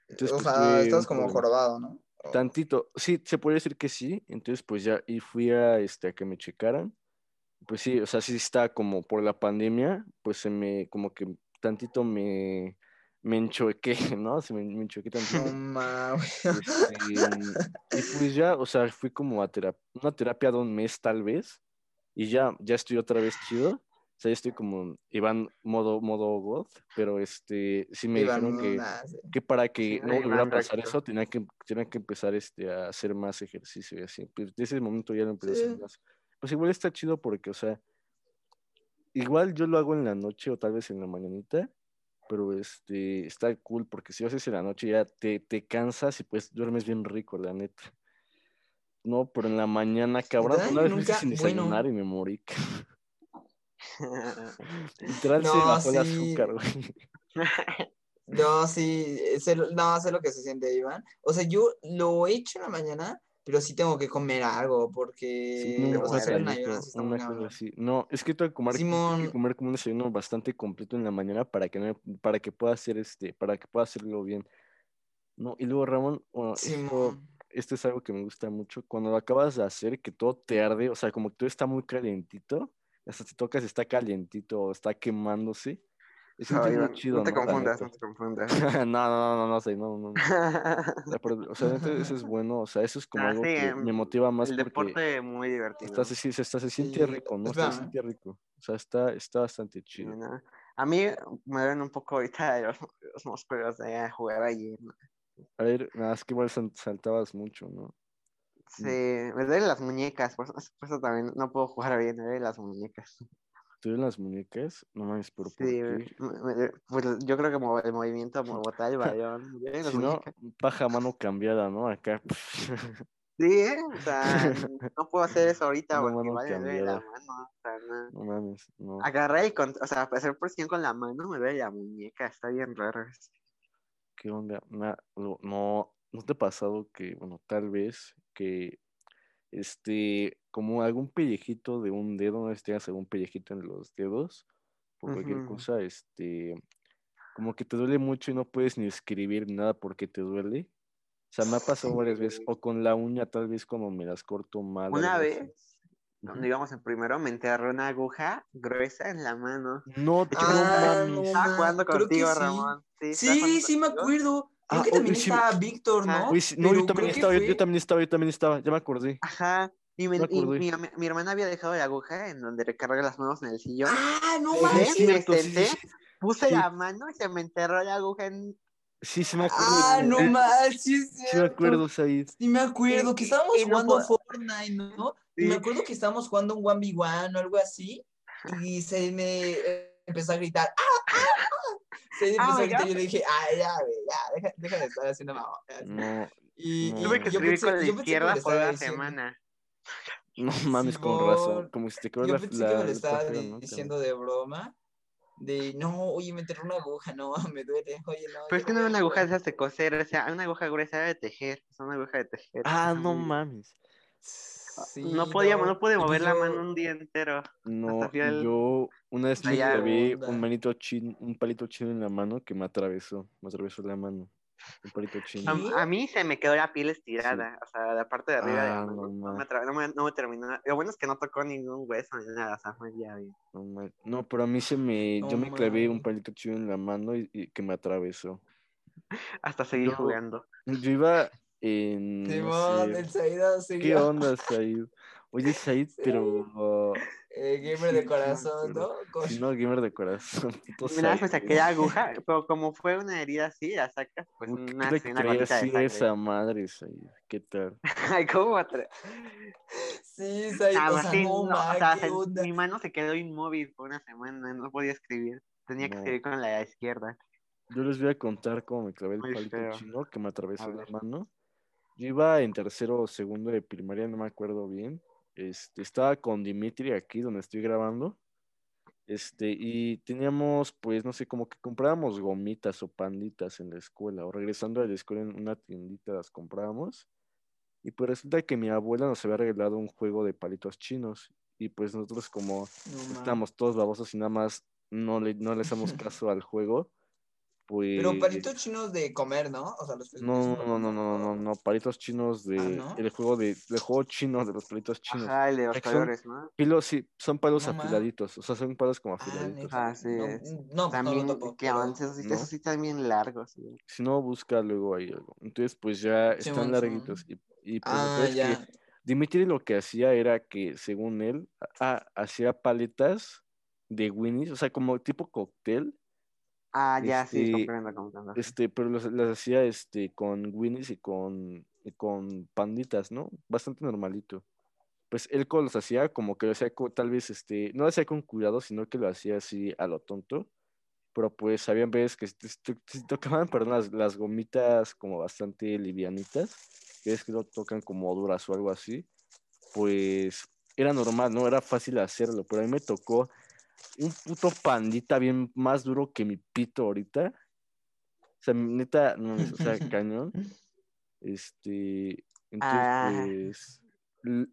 S1: Entonces,
S4: o
S1: pues,
S4: sea, estás como
S1: problema.
S4: jorobado, ¿no?
S1: Tantito, sí, se puede decir que sí, entonces pues ya, y fui a, este, a que me checaran, pues sí, o sea, sí está como por la pandemia, pues se me, como que tantito me, me enchoqué, (laughs) ¿no? Se me, me enchoqué tantito.
S4: No mames.
S1: Este, y pues ya, o sea, fui como a terapia, una terapia de un mes tal vez, y ya, ya estoy otra vez chido, o sea, ya estoy como Iván modo, modo God, pero este, sí me
S4: Iván,
S1: dijeron que
S4: nada, sí.
S1: que para que
S2: Sí,
S1: no volviera a pasar
S2: recto.
S1: eso, tenía que, tenía que empezar este, a hacer más ejercicio y así. Pues desde ese momento ya lo empecé a hacer más. Pues igual está chido porque, o sea, igual yo lo hago en la noche o tal vez en la mañanita, pero este, está cool porque si lo haces en la noche ya te, te cansas y pues duermes bien rico, la neta. No, pero en la mañana, cabrón, una vez
S4: nunca-
S1: sin
S4: bueno.
S1: desayunar y me morí. (laughs) Literal se
S4: No,
S1: bajó el
S4: sí.
S1: azúcar, güey. (laughs)
S4: No, sí, sé, no, sé lo que se siente, Iván. O sea, yo lo he hecho en la mañana, pero sí tengo que comer algo, porque,
S1: Sí, no,
S4: o sea, hacer sí está muy
S1: así. No, es que tengo que comer, tengo que
S4: Simón.
S1: comer como un desayuno bastante completo en la mañana para que no para que pueda hacer este, para que pueda hacerlo bien. No, y luego Ramón, bueno, esto,
S4: Simón.
S1: esto es algo que me gusta mucho, cuando lo acabas de hacer, que todo te arde, o sea, como que todo está muy calientito, hasta si tocas está calientito está quemándose. Es
S2: No,
S1: chido,
S2: no te confundas, no te confundas. (laughs)
S1: no, no, no, no, no sé, no, no. (laughs) O sea, eso es bueno, o sea, eso es como
S2: Ah,
S1: algo
S2: sí,
S1: que
S2: em,
S1: me motiva más
S2: El deporte muy divertido.
S1: hasta se, sí, se- siente rico, ¿no? Hasta se siente rico. O sea, está, está bastante chido.
S2: ¿no? A mí me ven un poco ahorita los, los músculos de jugar. ¿no?
S1: A ver, nada, es que igual sal- saltabas mucho, ¿no?
S2: Sí, me duelen las muñecas, por eso, por eso también no puedo jugar bien, me duelen las muñecas.
S1: ¿Te duelen las muñecas? No mames, pero ¿por
S2: Sí, pues yo creo que el movimiento el balón, me duelen las
S1: Si no, paja mano cambiada, ¿no? Acá. (laughs)
S2: Sí, ¿eh? o sea, (laughs) no puedo hacer eso ahorita
S1: Una
S2: porque
S1: mano
S2: igual me duele la
S1: cambiada.
S2: mano. O sea, no.
S1: No mames, no.
S2: Agarrar y, con- o sea, hacer presión con la mano me duele la muñeca, está bien raro.
S1: ¿Qué onda? No, ¿no te ha pasado que, bueno, tal vez que, este, como algún pellejito de un dedo, no tengas algún pellejito en los dedos, por cualquier cosa, este, como que te duele mucho y no puedes ni escribir ni nada porque te duele. O sea, me ha pasado varias veces, o con la uña, tal vez como me las corto mal.
S2: Una vez, cuando
S1: Ujú.
S2: íbamos en primero, me enterró una aguja gruesa en la mano.
S1: No, no
S4: Ah, no
S2: Estaba
S4: ma-
S2: jugando contigo,
S4: sí.
S2: Ramón. Sí,
S4: Sí, me
S2: contigo.
S4: acuerdo. Creo
S1: Ah,
S4: que también
S1: sí.
S4: estaba Víctor, ¿no?
S1: Sí, yo también estaba, yo, también estaba, yo también estaba, ya me acordé.
S2: Ajá. Y, me- mi, mi hermana había dejado la aguja en donde recarga las manos en el sillón.
S4: Ah, no manches.
S2: sí, me senté, puse
S1: sí.
S2: la mano y se me enterró la aguja en...
S1: Sí, sí me acuerdo.
S4: Ah, no
S1: Sí,
S4: manches, sí es
S1: Sí me acuerdo, Said.
S4: Sí me acuerdo que estábamos
S2: y
S4: jugando Fortnite, ¿no? Y me acuerdo que estábamos jugando un 1v1 o algo así. Y se me eh, empezó a gritar. ¡Ah, ah, ah! Se empezó
S2: Ah,
S4: a gritar
S2: ya.
S4: y yo le dije, ay, ya, güey, ya, deja, deja de estar haciendo mamá.
S1: No,
S4: Y,
S1: No.
S4: y
S2: Tuve que
S4: yo
S2: escribir
S4: pensé,
S2: con la izquierda por una
S4: diciendo.
S2: semana.
S1: no mames, con razón. Como si te quedó
S4: Yo
S1: la,
S4: pensé
S1: la
S4: que me lo estaba
S1: ¿no?
S4: diciendo de broma. De, no, oye, me enterró una aguja, no, (laughs) me duele. Oye, no.
S2: Pero es que no
S4: a
S2: una aguja de
S4: jugar".
S2: esas de coser, o sea, una aguja gruesa de tejer. Es una aguja de tejer.
S1: Ah, no mames.
S4: Sí,
S2: no podía, no,
S4: pues
S2: mover la mano un día entero.
S1: No, yo una vez me
S4: Onda.
S1: un manito chino, un palito chino en la mano que me atravesó, me atravesó la mano. Un palito chino.
S2: A, a mí se me quedó la piel estirada, o sea, la parte de arriba de la
S1: Ah,
S2: mano.
S1: no
S2: No, me, no, me, no me terminó. Lo bueno es que no tocó ningún hueso ni nada, o sea, fue ya bien.
S1: No, no, pero a mí se me,
S4: No
S1: yo me clavé un palito chino en la mano y, y que me atravesó. (laughs)
S2: Hasta seguir
S1: Yo-
S2: jugando.
S1: Yo iba en, no
S4: Simón,
S1: sé,
S4: el Saida
S1: ¿qué onda, Said? Oye, Said, (laughs) pero uh,
S4: eh, gamer de corazón. ¿no? Con-
S1: no, gamer de corazón, (laughs) puto
S2: Una vez me
S1: Said.
S2: saqué la aguja, pero como fue una herida así, la sacas, pues
S1: Uy, ¿Qué
S2: una, una gotita de
S1: así
S2: sangre.
S1: esa madre, Said? ¿Qué tal? (laughs)
S2: Ay, ¿cómo atre-
S4: Sí, Saida,
S2: Ah,
S4: o
S2: pues
S4: sea,
S2: sí,
S4: no, ma,
S2: o sea, se- mi mano se quedó inmóvil por una semana, no podía escribir. Tenía que
S1: No.
S2: escribir con la izquierda.
S1: Yo les voy a contar cómo me clavé el
S2: Muy
S1: palito
S2: feo.
S1: chino que me atravesó la mano. Yo iba en tercero o segundo de primaria, no me acuerdo bien. Este, estaba con Dimitri aquí donde estoy grabando. Este, y teníamos, pues, no sé, como que comprábamos gomitas o panditas en la escuela, o regresando a la escuela en una tiendita las comprábamos. Y pues resulta que mi abuela nos había regalado un juego de palitos chinos. Y pues nosotros como
S4: No,
S1: estábamos todos babosos y nada más no le, no le hacemos (laughs) caso al juego, pues...
S4: Pero palitos chinos de comer, ¿no? O sea, los
S1: No, no, no, no, no, no, palitos chinos de...
S4: ¿no?
S1: El juego de... El juego chino de los palitos chinos.
S2: Ajá, el de los colores, ¿no?
S1: Pilos, sí, son palos
S4: No,
S1: afiladitos, o sea, son palos como
S4: Ah,
S1: afiladitos.
S2: Ah, sí,
S4: No,
S2: es.
S4: no, no
S2: También,
S4: topo,
S2: que
S4: pero-
S2: avances, esos, sí-
S1: ¿no?
S2: esos sí están bien largos. sí.
S1: Si no, busca luego ahí algo. Entonces, pues ya están larguitos. Y, y pues
S4: Ah, ya.
S1: que Dimitri lo que hacía era que, según él, ah, hacía paletas de Winnie's, o sea, como tipo cóctel,
S2: Ah, ya, sí,
S1: Este,
S2: comprendo, comprendo.
S1: este, pero los- las hacía este, con Winnie's y con, y con panditas, ¿no? Bastante normalito. Pues él los hacía como que lo hacía tal vez, este, no lo hacía con cuidado, sino que lo hacía así a lo tonto. Pero pues habían veces que se tocaban, perdón, las, las gomitas como bastante livianitas, que es que lo tocan como duras o algo así, pues era normal, ¿no? Era fácil hacerlo, pero a mí me tocó un puto pandita bien más duro que mi pito ahorita. O sea, neta, no, o sea, (laughs) cañón. Este, entonces,
S2: Ah.
S1: pues,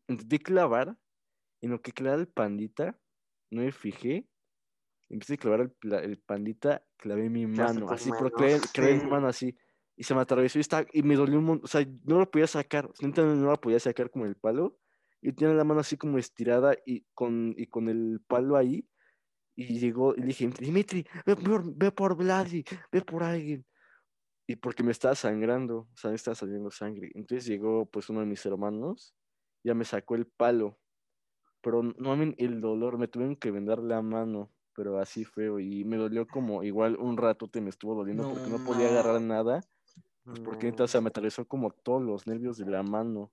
S1: intenté clavar, en lo que clavaba el pandita, no me fijé, empecé a clavar el, pandita, clavé mi mano, así, pero clavé, mi mano así, y se me atravesó y, estaba, y me dolió un montón, o sea, no lo podía sacar, neta no la podía sacar como el palo, y tenía la mano así como estirada y con, y con el palo ahí, y llegó, y dije, Dimitri, ve por, ve por Vladi, ve por alguien. Y porque me estaba sangrando, o sea, me estaba saliendo sangre. Entonces llegó pues uno de mis hermanos, ya me sacó el palo, pero no mamen, el dolor, me tuvieron que vendar la mano, pero así feo, y me dolió como igual un rato te me estuvo doliendo porque no podía agarrar nada, pues porque neta, o sea, me atravesó como todos los nervios de la mano,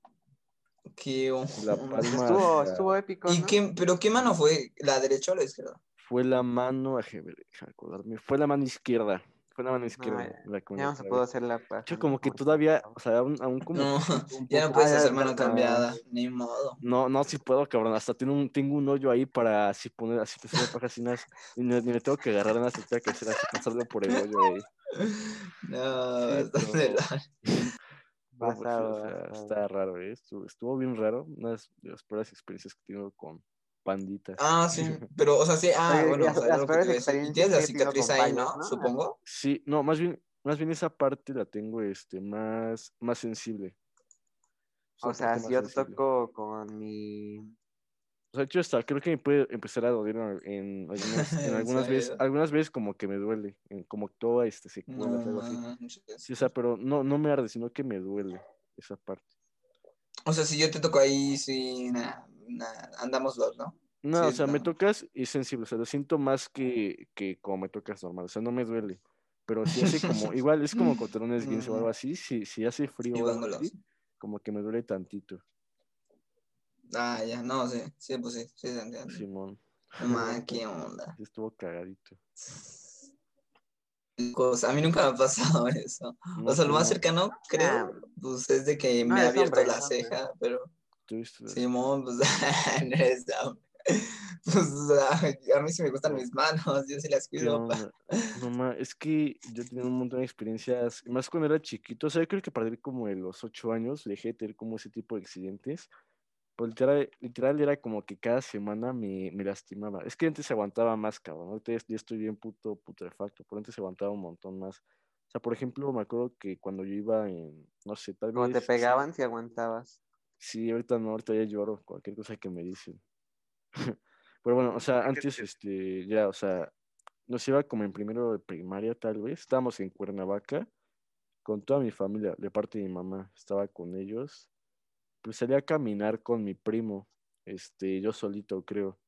S4: Qué
S1: la
S4: onda.
S1: palma,
S2: Estuvo, estuvo épico.
S4: ¿Y
S2: ¿no?
S4: qué, pero qué mano fue? ¿La derecha o la izquierda?
S1: Fue la mano, déjame acordarme, fue la mano izquierda, fue la mano izquierda. la me
S2: Ya no se pudo hacer la paz.
S1: Yo como que todavía, o sea, aún, aún como...
S4: No, (laughs) ya no puedes
S2: Ah,
S4: hacer mano cambiada, ni modo.
S1: No, no, sí puedo, cabrón. Hasta tengo un, tengo un hoyo ahí para así poner, así que se me paja así unas, ni, ni me tengo que agarrar nada, se tengo que hacer así, pasarlo por el hoyo ahí. (laughs)
S4: No, largo. (laughs)
S1: No, pues o sea, está raro, ¿eh? Estuvo, estuvo bien raro. Una de las peores experiencias que tengo con panditas.
S4: Ah, sí, (laughs) pero, o sea, sí, ah,
S2: Oye,
S4: bueno,
S2: las-
S4: o sea,
S2: las peores experiencias
S4: tienes la cicatriz ahí, ¿no?
S2: ¿no?
S4: Supongo.
S1: Sí, no, más bien, más bien esa parte la tengo este, más, más sensible.
S2: O sea, si yo te
S1: sensible.
S2: toco con mi.
S1: O sea, hecho, hasta creo que me puede empezar a doler en, en algunas, en (laughs)
S4: ¿En
S1: algunas veces, algunas veces como que me duele, en como toda este secuelas,
S4: No
S1: algo así.
S4: manches.
S1: Sí, o sea, pero no, no me arde, sino que me duele esa parte.
S4: O sea, si yo te toco ahí, sí, nada, andamos dos, ¿no?
S1: No,
S4: Sí,
S1: o sea, me
S4: no.
S1: tocas y sensible, o sea, lo siento más que, que como me tocas normal, o sea, no me duele. Pero si hace como, (laughs) igual es como contra un esguince o algo así, si, si hace frío o algo así, como que me duele tantito,
S4: Ah, ya, no, sí, sí, pues sí, sí, se entiende.
S1: Simón.
S4: Man, qué onda.
S1: Sí (laughs) estuvo cagadito. (laughs)
S4: Cosa, a mí nunca me ha pasado eso.
S1: No,
S4: O sea, lo más
S1: no,
S4: cercano, creo,
S2: Ah,
S4: pues es de que
S2: No,
S4: me ha abierto
S2: hombre,
S4: la ceja, pero
S1: tuviste-
S4: Simón, pues (laughs) no. Pues a, a mí sí me gustan mis manos, yo sí las
S1: ¿Qué
S4: cuido.
S1: No, ma, es que yo tenía un montón de experiencias, más cuando era chiquito, o sea, yo creo que a partir como de los ocho años dejé de tener como ese tipo de accidentes. Pues literal, literal era como que cada semana me, me lastimaba. Es que antes se aguantaba más, cabrón. Ahorita ya ya estoy bien puto putrefacto, pero antes se aguantaba un montón más. O sea, por ejemplo, me acuerdo que cuando yo iba en, no sé, tal
S2: Como
S1: vez...
S2: te
S1: sí,
S2: pegaban si aguantabas.
S1: Sí, ahorita no, ahorita ya lloro, cualquier cosa que me dicen. (laughs) Pero bueno, o sea, antes, este, ya, o sea, nos iba como en primero de primaria, tal vez. Estábamos en Cuernavaca con toda mi familia, de parte de mi mamá, estaba con ellos. Pues salí a caminar con mi primo, este, yo solito, creo.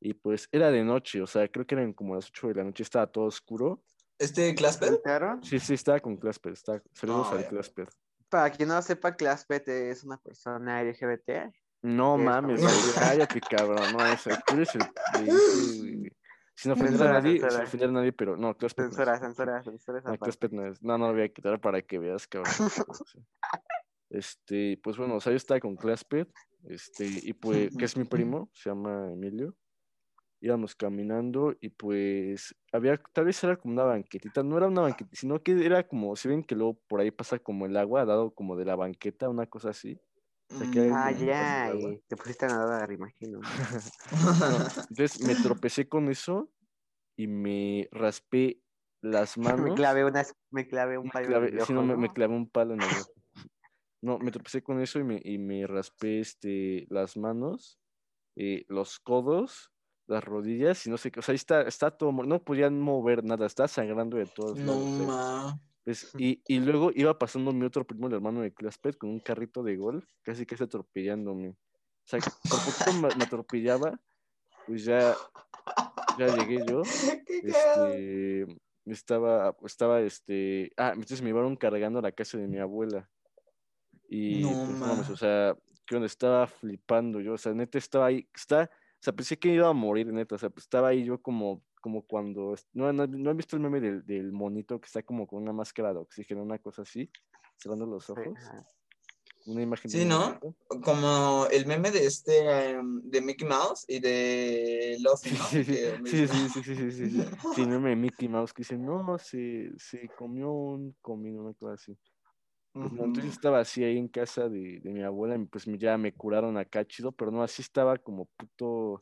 S1: Y pues era de noche, o sea, creo que eran como las 8 de la noche, estaba todo oscuro.
S4: ¿Este Clasper?
S1: Sí, sí, estaba con Clasper, estaba, saludos
S4: Ah,
S1: al. Clasper.
S2: Para quien no sepa, Claspet es una persona LGBT.
S1: No mames, cállate, cabrón. No, ese, tú eres el. Sin ofender a
S2: Censura,
S1: nadie, sin ofender a nadie, pero no, es.
S2: Censura, censura, censura
S1: No, no es. No, no lo voy a quitar para que veas, cabrón. (laughs) Este, pues bueno, o sea, yo estaba con Clospet, este, y pues, que es mi primo, se llama Emilio. Íbamos caminando y pues había, tal vez era como una banquetita, no era una banquetita, sino que era como, si ven que luego por ahí pasa como el agua, dado como de la banqueta, una cosa así. sea, que hay
S2: Ah, ya,
S1: el
S2: y te pusiste a nadar, imagino. (laughs)
S1: Entonces me tropecé con eso y me raspé las (laughs) manos.
S2: me clavé una, me clavé un
S1: me
S2: palo en
S1: clavé-
S2: el
S1: sí,
S2: ojo,
S1: no, me, me clavé un palo en el ojo. (laughs) No, me tropecé con eso y me, y me raspé este, las manos, eh, los codos, las rodillas y no sé qué. O sea, ahí está, está todo, no podían mover nada, estaba sangrando de todos
S4: No,
S1: lados. o sea,
S4: ma.
S1: pues, (laughs) y, y luego iba pasando mi otro primo, el hermano de Claspet, con un carrito de golf, casi casi atropellándome. O sea, por poquito me, me atropellaba, pues ya, ya llegué yo. Este, estaba, estaba, este, ah, entonces me llevaron cargando a la casa de mi abuela. Y,
S4: No,
S1: pues, no mames,
S4: ma.
S1: o sea, que donde estaba flipando yo, o sea, neta estaba ahí, está, o sea, pensé que iba a morir, neta, o sea, pues estaba ahí yo como, como cuando, no, no, ¿no han visto el meme del, del monito que está como con una máscara de oxígeno, una cosa así, cerrando los ojos, una imagen
S4: Sí, ¿no?
S1: monito.
S4: Como el meme de este, em, de Mickey Mouse y de Luffy, ¿no?
S1: Sí, sí, sí, sí, sí, sí, sí, sí, sí. Meme de Mickey Mouse que dice, no, se, se comió un comino, una cosa así. No, entonces estaba así ahí en casa de, de mi abuela y pues ya me curaron acá chido, pero no, así estaba como puto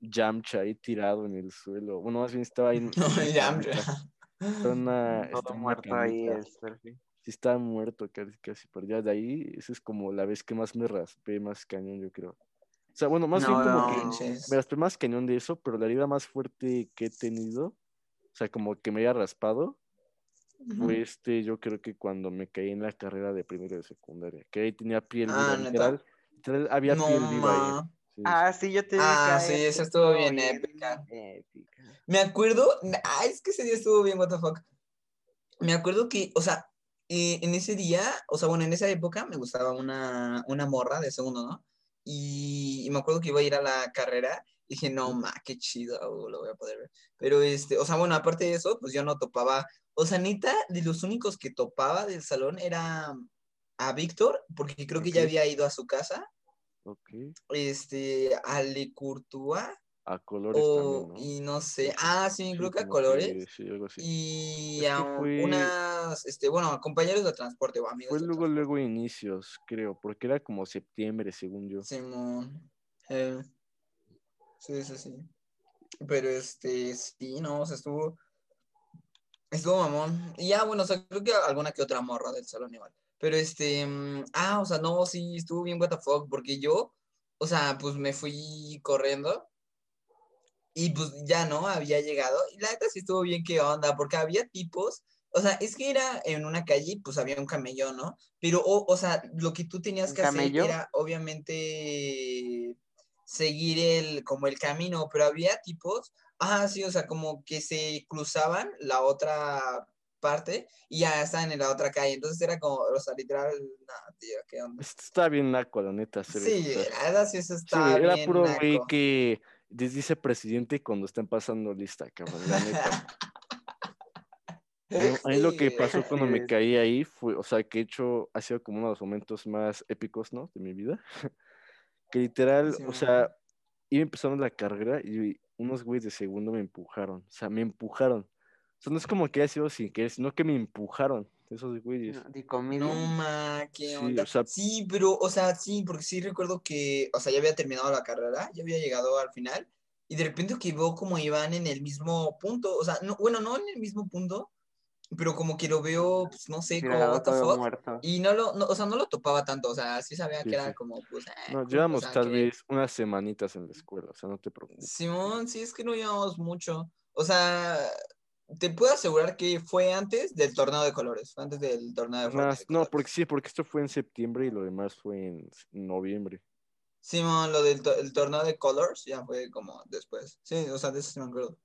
S1: Yamcha ahí tirado en el suelo. Bueno, más bien estaba ahí en, (laughs)
S4: No,
S1: en mi
S4: ya,
S1: camita. (laughs) Está una,
S2: muerto ahí el selfie.
S1: Sí, estaba muerto casi, casi, pero ya de ahí, esa es como la vez que más me raspé, más cañón, yo creo. O sea, bueno, más bien como
S2: no.
S1: que me raspé más cañón de eso, pero la herida más fuerte que he tenido, o sea, como que me haya raspado. Fue este, yo creo que cuando me caí en la carrera de primero de secundaria, que ahí tenía piel
S4: Ah,
S1: viva, literal, literal, había
S4: No,
S1: piel viva ahí. Sí,
S2: Ah, sí, yo te vi
S4: Ah, sí, esa
S2: estuvo
S4: estuvo bien épica.
S2: épica.
S4: Me acuerdo, ah, es que ese día estuvo bien, what the fuck. Me acuerdo que, o sea, eh, en ese día, o sea, bueno, en esa época me gustaba una, una morra de segundo, ¿no? Y, y me acuerdo que iba a ir a la carrera dije, no, ma, qué chido, uh, lo voy a poder ver. Pero, este, o sea, bueno, aparte de eso, pues yo no topaba, o sea, neta, de los únicos que topaba del salón era a Víctor, porque creo que ya había ido a su casa,
S1: Ok,
S4: este, a Le Courtois,
S1: a colores
S4: o,
S1: también, ¿no?
S4: y no sé,
S1: que-
S4: ah, sí,
S1: sí,
S4: creo que a colores.
S1: sí, algo así.
S4: Y
S1: Es que
S4: a
S1: fue-
S4: unas, este, bueno, compañeros de transporte o amigos
S1: Fue luego, luego inicios, creo, porque era como septiembre, según yo.
S4: Simón. eh, sí, sí, sí. Pero este, sí, no, o sea, estuvo. Estuvo mamón. Y ya, bueno, o sea, creo que alguna que otra morra del salón igual. Pero este, mm, ah, o sea, no, sí, estuvo bien what the fuck, porque yo, o sea, pues me fui corriendo. Y pues ya no, había llegado. Y la neta sí estuvo bien qué onda, porque había tipos. O sea, es que era en una calle, pues había un camello, ¿no? Pero, o, o sea, lo que tú tenías
S2: ¿Un
S4: que hacer
S2: camello?
S4: era, obviamente, seguir el, como el camino, pero había tipos, ah, sí, o sea, como que se cruzaban la otra parte y ya estaban en la otra calle. Entonces era como, o sea, literal, nada, tío, qué onda.
S1: Está bien naco, la neta.
S4: Sí, la verdad sí, eso
S1: sí,
S4: está
S1: era puro güey que dice presidente cuando están pasando lista, cabrón, la neta. (laughs) A mí- lo que pasó cuando me caí ahí fue, o sea, que de hecho ha sido como uno de los momentos más épicos, ¿no? De mi vida. Que literal,
S4: Sí,
S1: o sea, iba empezando la carrera y unos güeyes de segundo me empujaron. O sea, me empujaron. O sea, no es como que haya sido sin querer, sino que me empujaron esos güeyes.
S2: No, de comedia.
S4: No, ma, qué
S1: Sí,
S4: onda.
S1: o sea-
S4: Sí, pero, o sea, sí, porque sí recuerdo que, o sea, ya había terminado la carrera, ya había llegado al final, y de repente que veo como iban en el mismo punto, o sea, no, bueno, no en el mismo punto, pero como que lo veo, pues, no sé, como,
S2: Tirado
S4: what the
S2: todo
S4: fuck,
S2: muerto.
S4: y no lo, no, o sea, no lo topaba tanto, o sea, sí sabía
S1: Sí,
S4: que era
S1: sí.
S4: como, pues, eh,
S1: No, llevamos
S4: o sea,
S1: tal
S4: que-
S1: vez unas semanitas en la escuela, o sea, no te preocupes.
S4: Simón, sí, es que no llevamos mucho, o sea, te puedo asegurar que fue antes del torneo de colores, fue antes del torneo de de
S1: no,
S4: colores.
S1: porque sí, porque esto fue en septiembre y lo demás fue en noviembre.
S4: Simón, lo del to- el torneo de Colors ya fue como después. Sí, o sea, de eso sí me acuerdo.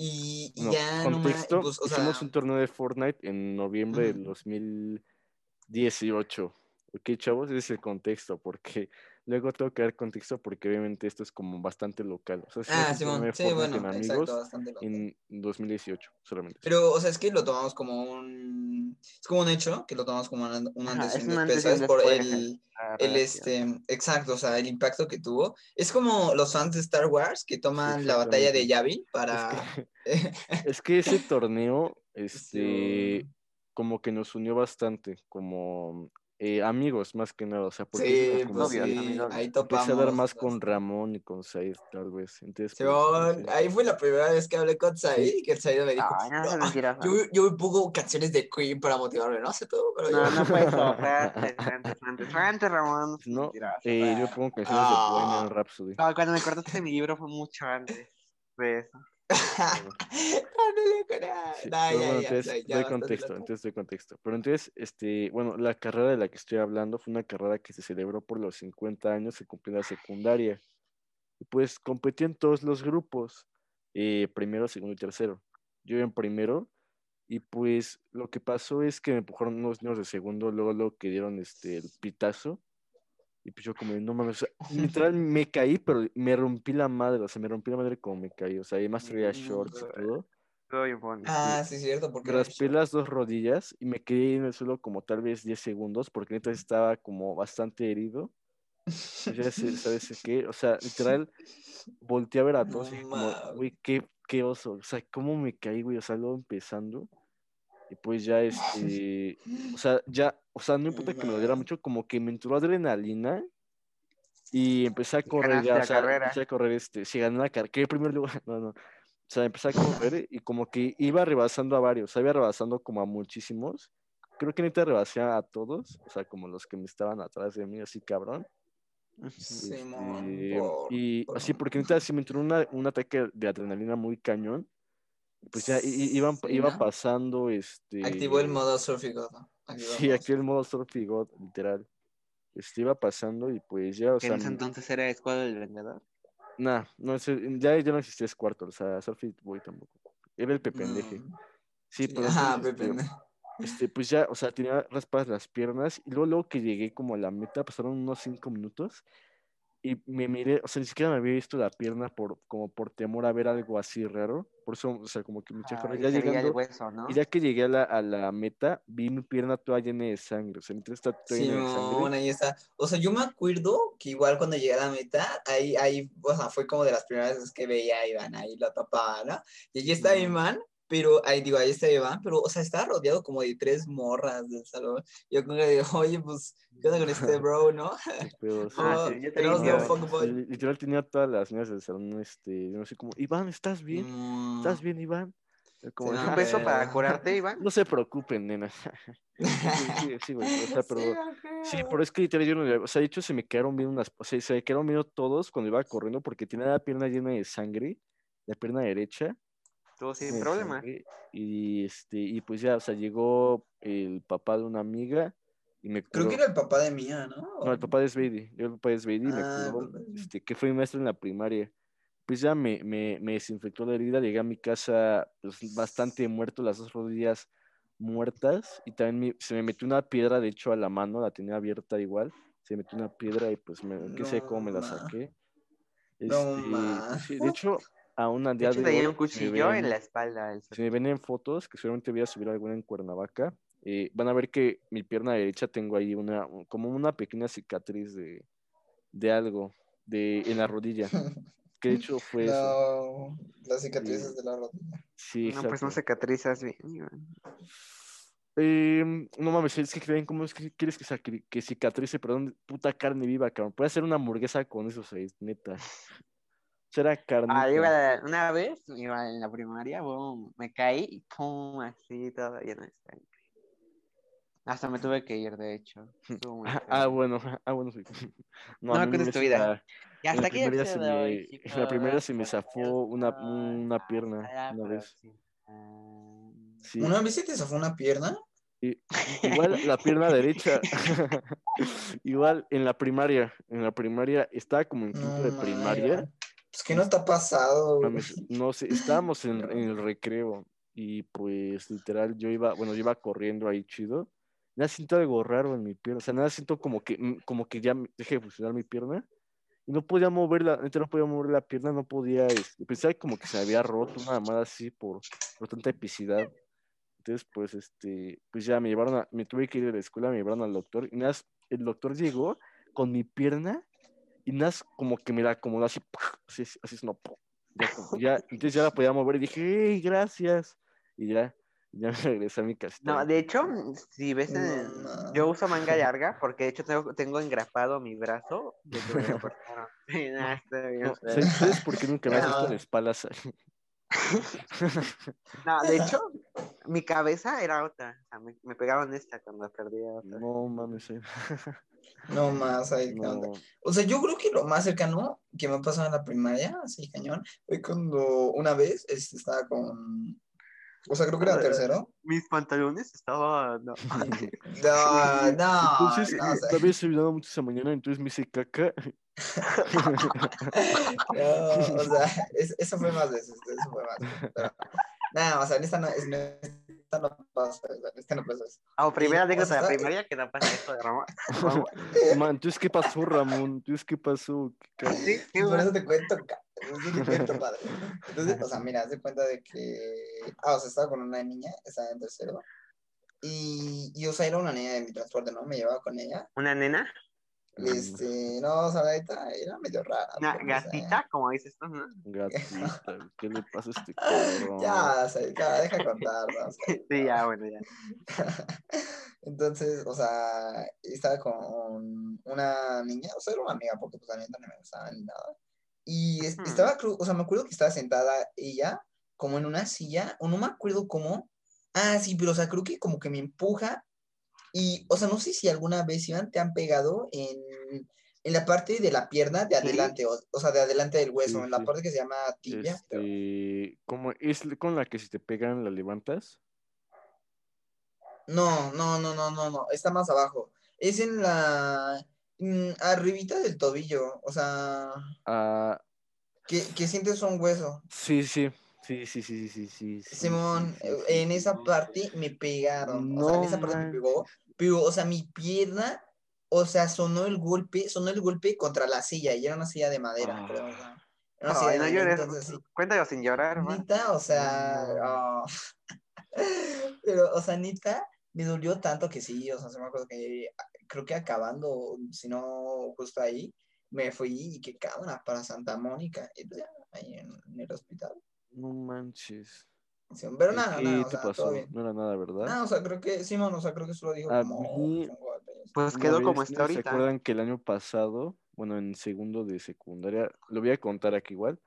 S4: Y, y
S1: No,
S4: ya no
S1: contexto,
S4: pues, o
S1: hicimos
S4: sea,
S1: un torneo de Fortnite en noviembre del
S4: Ujú.
S1: 2018. Ok, chavos, ese es el contexto, porque luego tengo que dar contexto porque obviamente esto es como bastante local. O sea, hicimos
S4: ah, Simón,
S1: de
S4: sí, bueno,
S1: en amigos
S4: exacto, bastante local.
S1: en 2018 solamente.
S4: Pero, o sea, es que lo tomamos como un, es como un hecho, que lo tomamos como un, antes y un después, ¿sabes? Por el, el, este, exacto, o sea, el impacto que tuvo. Es como los fans de Star Wars que toman la batalla de. Yavin
S1: Es
S4: para...
S1: que, (laughs) es que ese torneo, (laughs) este, como que nos unió bastante, como eh, amigos más que nada, o sea, porque
S4: Sí, pues sí,
S2: amigos.
S4: ahí
S1: empecé a dar
S4: topamos.
S1: más con. Ramón y con Said, tal vez. Entonces, pues,
S4: Simón, ahí fue la primera vez que hablé con Said
S1: Sí.
S4: y que el Said me dijo,
S2: Ay, no seas
S4: "No,
S2: mentiroso.
S4: yo, yo pongo canciones de Queen para motivarme, no sé todo, pero
S2: No,
S4: yo...
S2: no fue eso, fue (laughs) antes, Ramón. no
S1: eh, yo pongo canciones de
S4: Ah.
S1: Rhapsody.
S2: No, cuando me cortaste mi libro fue mucho antes de eso. (laughs)
S1: Entonces doy contexto, entonces doy contexto. Pero entonces, este, bueno, la carrera de la que estoy hablando fue una carrera que se celebró por los 50 años que cumplí la secundaria. Y pues competí en todos los grupos, eh, primero, segundo y tercero. Yo iba en primero y pues lo que pasó es que me empujaron unos niños de segundo, luego luego que dieron este, el pitazo. Y pues yo como, no mames, o sea, (laughs) literal me caí, pero me rompí la madre, o sea, me rompí la madre como me caí, o sea, además traía shorts y todo.
S2: Estuvo bien bonito.
S4: Ah, sí, cierto, porque
S1: raspé las dos rodillas y me quedé en el suelo como tal vez 10 segundos porque neta estaba como bastante herido. Pues ya sé- ¿sabes (laughs) qué? O sea, literal, volteé a ver a
S4: No
S1: todos y dije como, güey, qué, qué oso. O sea, cómo me caí, güey, o sea, luego empezando. Y pues ya, (laughs) este, o sea, ya, o sea, no importa que me doliera mucho, como que me entró adrenalina y empecé a correr ya, o sea,
S2: carrera.
S1: empecé a correr, este, si gané la carrera, que primer lugar, (laughs) no, no. O sea, empecé a correr y como que iba rebasando a varios, o sea, iba rebasando como a muchísimos. Creo que neta rebasé a todos, o sea, como los que me estaban atrás de mí, así cabrón.
S4: Simón,
S1: Este,
S4: por-
S1: y
S4: por
S1: así, porque neta sí me entró una, un ataque de adrenalina muy cañón. Pues ya iban,
S4: Sí,
S1: iba
S4: ¿no?
S1: pasando, este...
S4: Activó el modo el
S1: Sí, aquí el modo Surfy God, literal. Este iba pasando y pues ya, o sea,
S2: en ese entonces era Escuadra del Vendedor.
S1: nah, no, ya, ya no existía Squirtle, o sea, Surfy Boy tampoco. Era el Pependeje.
S4: Mm,
S1: Sí, pero
S4: ajá,
S1: entonces, este,
S4: Pepe.
S1: este, pues ya, o sea, tenía raspadas las piernas y luego, luego que llegué como a la meta, pasaron unos cinco minutos y me miré, o sea, ni siquiera me había visto la pierna por, como por temor a ver algo así raro, por eso, o sea, como que me
S2: Ah,
S1: ya llegando,
S2: hueso, ¿no?
S1: y ya que llegué a la, a la meta, vi mi pierna toda llena de sangre, o sea, mi pierna está toda llena de sangre.
S4: ahí está. O sea, yo me acuerdo que igual cuando llegué a la meta, ahí, ahí, o sea, fue como de las primeras veces que veía a Iván ahí lo tapaba, ¿no? Y allí está
S2: Mm.
S4: Iván, pero ahí digo, ahí está Iván, pero, o sea, estaba rodeado como de tres morras del salón. Yo como que digo, (laughs) oye, pues, ¿qué onda con este (laughs) bro, no?
S1: Pero, (laughs) sí,
S2: Ah,
S4: Oh,
S2: sí,
S1: li- literal tenía todas las niñas del salón, este, yo no sé cómo, Iván, ¿estás bien? ¿Estás
S4: Mm,
S1: bien, Iván? Como,
S4: Sí,
S1: "Ah,
S2: ¿Un
S4: no,
S2: beso para curarte, Iván?
S1: no se preocupen, nena. Sí, sí, sí, güey, o sea, pero... Sí, pero es que literal yo no, o sea, de hecho se me quedaron viendo unas, o sea, se me quedaron viendo todos cuando iba corriendo porque tenía la pierna llena de sangre, la pierna derecha.
S2: Estuvo sin problema.
S1: Y este, y pues ya, o sea, llegó el papá de una amiga y me
S4: Creo
S1: curó.
S4: que era el papá de Mía, ¿no?
S1: No, el papá de Sveidy, yo el papá de Sveidy me
S4: Ah, el
S1: curó,
S4: papá
S1: este, que fue mi maestro en la primaria. Pues ya me, me, me desinfectó la herida, llegué a mi casa pues, bastante muerto, las dos rodillas muertas, y también me- se me metió una piedra, de hecho, a la mano, la tenía abierta igual, se me metió una piedra y pues me, qué sé cómo me la saqué.
S4: No,
S1: Este, sí, de hecho, aún
S2: De
S1: día de hoy,
S2: un cuchillo en la espalda. el
S1: si me ven en fotos, que seguramente voy a subir alguna en Cuernavaca, eh, van a ver que mi pierna derecha tengo ahí una, como una pequeña cicatriz de, de algo de, en la rodilla. Que de hecho fue (laughs) eso.
S4: No, las cicatrices
S1: Sí.
S4: de la rodilla.
S1: Sí,
S2: No, pues no cicatrizas bien.
S1: Em, no mames, es que creen, ¿cómo es que quieres que, sacri- que cicatrice, perdón, puta carne viva, cabrón? Puede hacer una hamburguesa con eso, seis, neta. Será carne.
S2: Ah, iba, una vez, iba en la primaria, boom, me caí y pum, así, todo lleno de sangre. Hasta me tuve que ir, de hecho. (laughs)
S1: Ah, ah, bueno, (laughs) ah, bueno, sí. (laughs)
S2: No
S1: a mí
S2: cuentes
S1: me
S2: tu vida. Y
S1: en la
S2: hasta aquí
S1: primaria
S2: el
S1: se en la primaria se me zafó una- una pierna,
S2: hasta la
S1: una vez. sí.
S4: ¿Una vez se te zafó una pierna?
S1: Y- igual la pierna derecha. igual en la primaria, en la primaria, estaba como en quinto
S4: No,
S1: de
S4: ma,
S1: primaria.
S4: Pues que no está pasado, güey? (laughs)
S1: no sé, estábamos en, en el recreo y pues literal yo iba, bueno, yo iba corriendo ahí chido. Nada siento algo raro en mi pierna, o sea, nada siento como que, mm, como que ya dejé de funcionar mi pierna y no podía moverla, no podía mover la pierna, no podía, este, pensaba como que se había roto una mamada así por, por tanta epicidad. Entonces, pues, este, pues ya me llevaron a, me tuve que ir a la escuela, me llevaron al doctor y nada, el doctor llegó con mi pierna y nada, como que me la acomodó así, (laughs) así, así es, no, ya, (laughs) entonces ya la podía mover y dije, hey, gracias. Y ya, ya me (laughs) regresé a mi casita.
S2: No, de hecho, si ves,
S4: No,
S2: en-
S4: no.
S2: yo uso manga larga porque de hecho tengo, tengo engrapado mi brazo. de que me no,
S1: No. ¿sabes, por qué nunca me has visto en
S4: No.
S1: espaldas?
S2: No, de hecho, mi cabeza era otra. O sea, me, me pegaron esta cuando perdí a otra.
S1: No mames, eh.
S4: No más, ahí,
S1: no.
S4: O sea, yo creo que lo más cercano que me ha pasado en la primaria, así cañón, fue cuando una vez este, estaba con. O sea, creo que era tercero.
S2: Mis pantalones estaban. no. (laughs)
S4: No, (laughs) no.
S1: Entonces,
S4: no, o sea,
S1: había mucho esa mañana, entonces me hice caca. (laughs)
S4: no, o sea, es- eso fue más veces, eso fue más veces, pero nada, o sea, en esta no, en esta no pasa, esta no pasa eso.
S2: Ah, primera anécdota de la primaria que no pasa esto de Roma. (laughs)
S1: Man, entonces, ¿qué pasó, Ramón? Entonces, ¿qué pasó? ¿Qué ca-
S2: Sí, sí,
S4: Por eso te cuento, eso te cuento, padre. Entonces, o sea, mira, haz de cuenta de que, ah, o sea, estaba con una niña, estaba en tercero, y, y, o sea, era una niña de mi transporte, ¿no? Me llevaba con ella,
S2: Una nena,
S4: este, no, o sea, la neta era medio rara.
S2: una gatita, como dices tú, ¿no?
S1: Gatita, (laughs) ¿qué le pasa a este cabrón?
S4: Ya, o sea, ya, deja contar, ¿no? O sea, (laughs)
S2: Sí, ya, bueno, ya. (laughs)
S4: Entonces, o sea, estaba con una niña, o sea, era una amiga, porque pues la neta no me gustaba ni nada. Y es-
S2: Hmm.
S4: estaba, cru- o sea, me acuerdo que estaba sentada ella como en una silla, o no me acuerdo cómo. Ah, sí, pero o sea, creo que como que me empuja y, o sea, no sé si alguna vez, Iván, te han pegado en, en, la parte de la pierna de adelante, o, o, sea, de adelante del hueso, en la parte que se llama tibia.
S1: Este, ¿cómo ¿Es con la que si te pegan la levantas?
S4: No, no, no, no, no, no, está más abajo. Es en la... Mm, arribita del tobillo, o sea...
S1: Ah.
S4: Que, que sientes un hueso.
S1: Sí, sí. Sí, sí, sí, sí,
S4: Simón,
S1: sí,
S4: en esa parte me pegaron. No, o sea, en esa parte me pegó. Pero, o sea, mi pierna o sea, sonó el golpe, sonó el golpe contra la silla, y era una silla de madera,
S1: Ah.
S4: creo, o sea, era una silla de
S2: no
S4: madera,
S2: llores.
S4: entonces sí.
S2: Cuéntalo sin llorar, va.
S4: Nita, o sea,
S1: No.
S4: ah, (laughs) pero, o sea, neta, me dolió tanto que sí, o sea, se me acuerdo que creo que acabando, si no justo ahí, me fui y que cámara para Santa Mónica, y pues ya, ahí en, en el hospital.
S1: No manches.
S4: Sí, pero
S1: ¿Y
S4: nada,
S1: qué
S4: nada, o
S1: te
S4: sea,
S1: pasó?
S4: todo bien.
S1: No era nada, ¿verdad?
S4: No, o sea, creo que, Simón, o sea, creo que solo dijo
S1: A
S4: como
S1: mí-
S4: fue
S2: Pues quedó como
S1: ¿no
S2: está
S1: ¿Se
S2: ahorita.
S1: acuerdan que el año pasado, bueno, en segundo de secundaria, lo voy a contar aquí igual,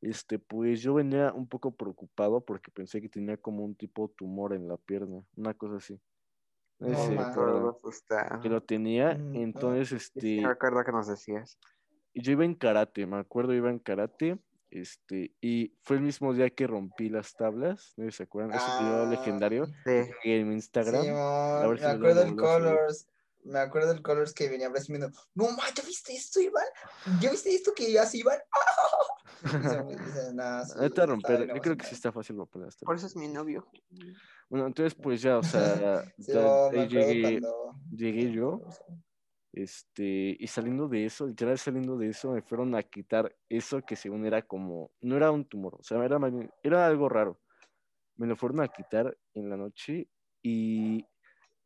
S1: este, pues yo venía un poco preocupado porque pensé que tenía como un tipo tumor en la pierna, una cosa así. No se acuerdan
S2: Todo asustado.
S1: que lo tenía,
S4: Mm,
S1: entonces,
S2: Sí, sí,
S1: este,
S2: recuerdo que nos decías.
S1: y yo iba en karate, me acuerdo, iba en karate, este, y fue el mismo día que rompí las tablas, no se acuerdan, ese video
S4: Ah,
S1: legendario
S2: Sí.
S1: en mi Instagram, a ver si
S4: me acuerdo
S1: subir.
S4: Colors. Me acuerdo del Colors que venía presumiendo. No, ma, ¿ya viste esto, Iván? ¿Ya viste esto que hace Iván?
S1: Neta
S4: estaba
S1: romper, yo creo que sí está fácil romper las
S2: Por eso es mi novio.
S1: Bueno, entonces pues ya, o sea, (laughs)
S4: Sí,
S1: ya
S4: acuerdo
S1: llegué,
S4: cuando.
S1: llegué yo, este, y saliendo de eso, literal saliendo de eso, me fueron a quitar eso que según era como, no era un tumor, o sea, era, era algo raro. Me lo fueron a quitar en la noche y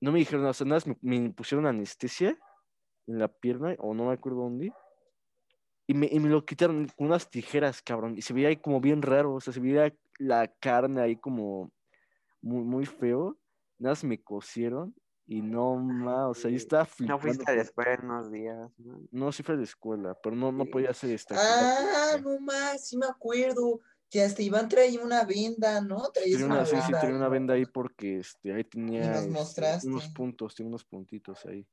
S1: no me dijeron, o sea, nada, más me, me pusieron anestesia en la pierna, o no me acuerdo dónde, y me, y me lo quitaron con unas tijeras, cabrón, y se veía ahí como bien raro, o sea, se veía la carne ahí como muy, muy feo, nada más me cosieron y no más, o sea, yo estaba
S2: No
S1: flipando.
S2: fuiste a la escuela en unos días. ¿no?
S1: No, sí fue a la escuela, pero no, no podía hacer esta.
S4: Ah, no más, sí me acuerdo. Que hasta Iván traía una venda, ¿no? Traías
S1: Tenía una, sí, sí,
S4: venda.
S1: tenía una venda ahí porque este, ahí tenía este, unos puntos, tenía unos puntitos ahí.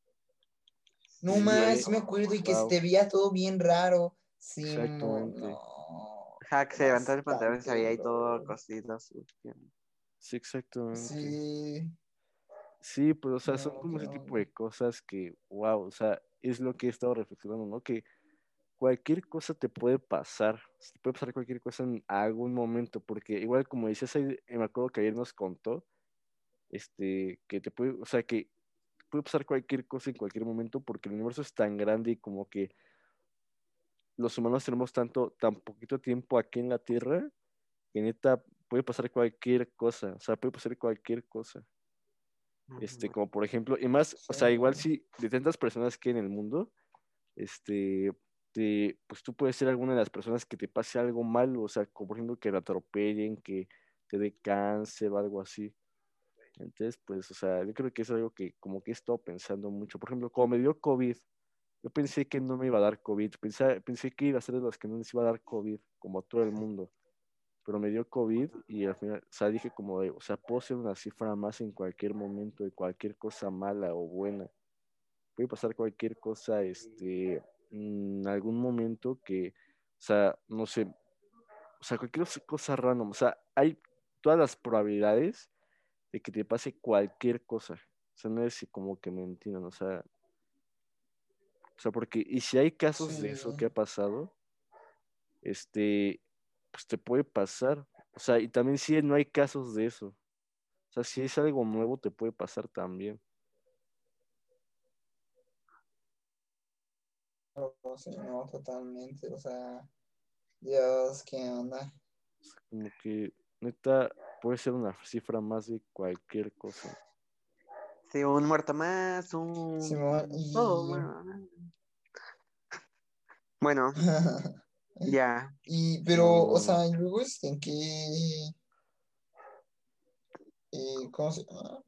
S4: No
S1: Sí,
S4: más,
S1: ahí-
S4: me acuerdo. Y que se te veía todo bien raro. Sí,
S1: Exactamente.
S4: no.
S2: Que se levantó el pantalón y se veía ahí todo sucio.
S1: Sí, exactamente. Sí,
S4: Sí.
S1: pues, o sea, son
S4: No,
S1: como ese tipo de cosas que, wow, o sea, es lo que he estado reflexionando, ¿no? Que cualquier cosa te puede pasar, te puede pasar cualquier cosa en algún momento, porque igual como decías, ahí, eh, me acuerdo que ayer nos contó, este, que te puede, o sea, que puede pasar cualquier cosa en cualquier momento porque el universo es tan grande y como que los humanos tenemos tanto, tan poquito tiempo aquí en la Tierra que neta puede pasar cualquier cosa, o sea, puede pasar cualquier cosa. Este, como por ejemplo, y más, o sea, igual si de tantas personas que hay en el mundo, este, te, pues tú puedes ser alguna de las personas que te pase algo malo, o sea, como por ejemplo que te atropellen, que te dé cáncer o algo así. Entonces, pues, o sea, yo creo que es algo que como que he estado pensando mucho. Por ejemplo, como me dio COVID, yo pensé que no me iba a dar COVID, pensé, pensé que iba a ser de los que no les iba a dar COVID, como a todo el mundo. Pero me dio COVID y al final, o sea, dije como de, o sea, puedo ser una cifra más en cualquier momento de cualquier cosa mala o buena. Puede pasar cualquier cosa, este, en algún momento que, o sea, no sé, o sea, cualquier cosa random, o sea, hay todas las probabilidades de que te pase cualquier cosa. O sea, no es como que me entiendan, o sea, o sea, porque, y si hay casos de eso que ha pasado, este, pues te puede pasar. O sea, y también si no hay casos de eso. O sea, si es algo nuevo, te puede pasar también.
S4: Sí, no, totalmente. O sea, Dios, ¿qué onda?
S1: Como que, neta, puede ser una cifra más de cualquier cosa.
S2: Sí, un muerto más, un...
S4: Y-
S2: todo, bueno. Bueno, (laughs) ya.
S4: Y, pero, o sea, luego este, en qué. eh, ¿Cómo se llama?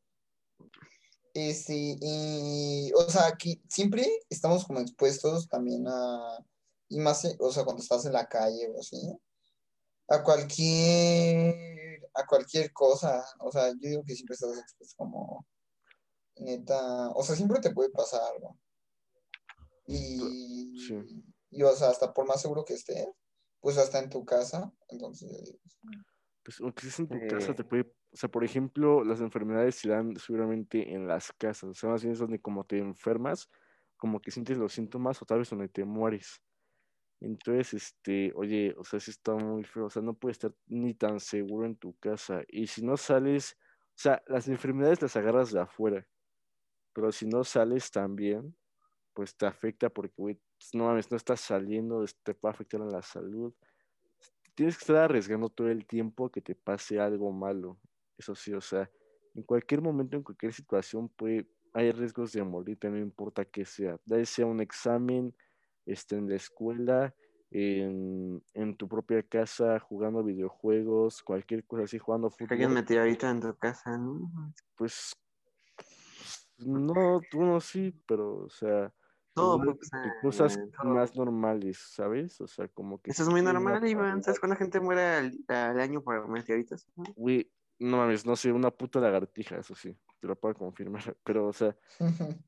S4: Este, y, o sea, que siempre estamos como expuestos también a. Y más, eh, o sea, cuando estás en la calle o así. a cualquier, a cualquier cosa. O sea, yo digo que siempre estás expuesto como neta, o sea, siempre te puede pasar algo. Y,
S1: Sí.
S4: y, o sea, hasta por más seguro que estés, pues hasta en tu casa, entonces,
S1: Pues aunque estés en tu casa te puede, o sea, por ejemplo, las enfermedades se dan seguramente en las casas, o sea, más bien es donde como te enfermas, como que sientes los síntomas o tal vez donde te mueres. Entonces, este, oye, o sea, sí está muy feo, o sea, no puedes estar ni tan seguro en tu casa. Y si no sales, o sea, las enfermedades las agarras de afuera, pero si no sales también, pues te afecta porque, güey, pues, no mames, no estás saliendo, es- te puede afectar en la salud. Tienes que estar arriesgando todo el tiempo que te pase algo malo. Eso sí, o sea, en cualquier momento, en cualquier situación, puede, hay riesgos de morirte, no importa qué sea. Ya sea un examen, este, en la escuela, en, en tu propia casa, jugando videojuegos, cualquier cosa así, jugando
S2: Que alguien
S1: fútbol.
S2: metió ahorita en tu casa, ¿no?
S1: Pues no, tú no sí, pero, o sea,
S2: Todo puede pasar,
S1: de cosas
S2: todo.
S1: más normales, ¿sabes? O sea, como que
S2: Eso es muy normal, Iván. ¿Sabes cuánta gente muere al, al año por meteoritos? no?
S1: Güey, no mames, no sé, una puta lagartija, eso sí, te lo puedo confirmar, (laughs) pero, o sea,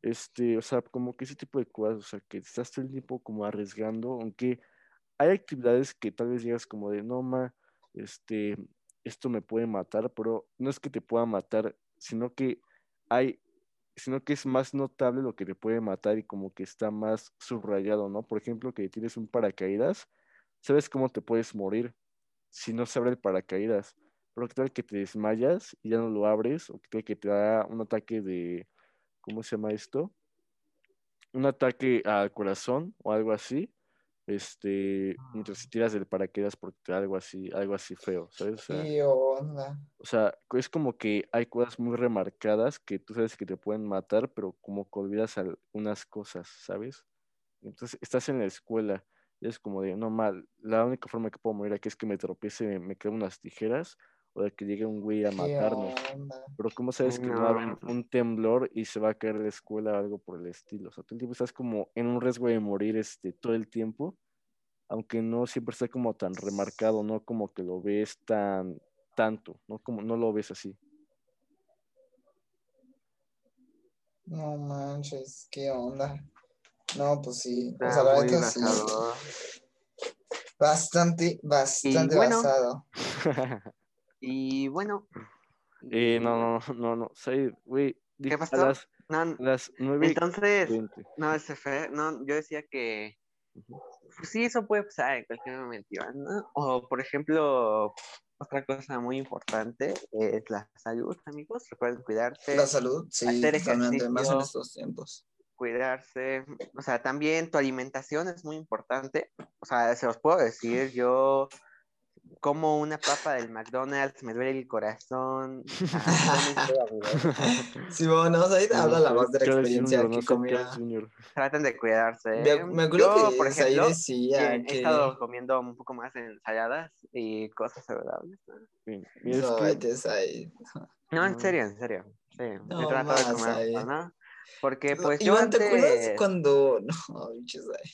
S1: este, o sea, como que ese tipo de cosas, o sea, que estás todo el tiempo como arriesgando, aunque hay actividades que tal vez digas como de, no, ma, este, esto me puede matar, pero no es que te pueda matar, sino que hay, sino que es más notable lo que te puede matar y como que está más subrayado, ¿no? Por ejemplo, que tienes un paracaídas, sabes cómo te puedes morir si no se abre el paracaídas, pero que tal que te desmayas y ya no lo abres, o que tal que te da un ataque de, ¿cómo se llama esto? Un ataque al corazón o algo así, este, mientras te tiras del paracaídas porque algo así, algo así feo, ¿sabes? O sea,
S4: ¿Qué onda?
S1: o sea, es como que hay cosas muy remarcadas que tú sabes que te pueden matar, pero como que olvidas algunas cosas, ¿sabes? Entonces estás en la escuela y es como de, no mal, la única forma que puedo morir aquí es que me tropiece, me, caigan unas tijeras o de que llegue un güey a
S4: ¿Qué
S1: matarnos.
S4: onda?
S1: Pero ¿cómo sabes que no va a haber un temblor y se va a caer la escuela o algo por el estilo? O sea, todo el tiempo estás como en un riesgo de morir este, todo el tiempo, aunque no siempre está como tan remarcado, no como que lo ves tan tanto, no como no lo ves así.
S4: No manches, ¿qué onda? No, pues sí, o sea,
S2: Está
S4: la neta sí. Bastante, bastante
S2: bueno.
S4: basado. (laughs)
S2: Y bueno,
S1: Eh, no, no, no, no, no, sí, güey, a
S2: pasó?
S1: las,
S2: no,
S1: a las nueve
S2: entonces,
S1: veinte.
S2: no, ese fue, no, yo decía que pues sí, eso puede pasar en cualquier momento. O, por ejemplo, otra cosa muy importante es la salud, amigos. Recuerden cuidarse,
S4: La salud, sí,
S2: hacer
S4: más en
S2: ejercicio.
S4: estos tiempos.
S2: cuidarse. O sea, también tu alimentación es muy importante. O sea, se los puedo decir, yo como una papa del McDonald's, me duele el corazón. Ah.
S4: Sí, bueno, ahorita habla la voz de la experiencia que comía.
S2: Traten de cuidarse.
S4: Me,
S2: ¿eh?
S4: me acuerdo
S2: Yo,
S4: que
S2: por ejemplo,
S4: decía
S2: he
S4: que...
S2: estado comiendo un poco más ensaladas y cosas saludables. ¿no?
S1: Sí, mira, es
S4: No,
S1: que-.
S2: No, en serio, en serio. Sí,
S4: No
S2: he tratado de
S4: más,
S2: comer,
S4: ahí.
S2: ¿no? Porque pues yo
S4: Iván, ¿te acuerdas
S2: antes...
S4: cuando... (laughs) No.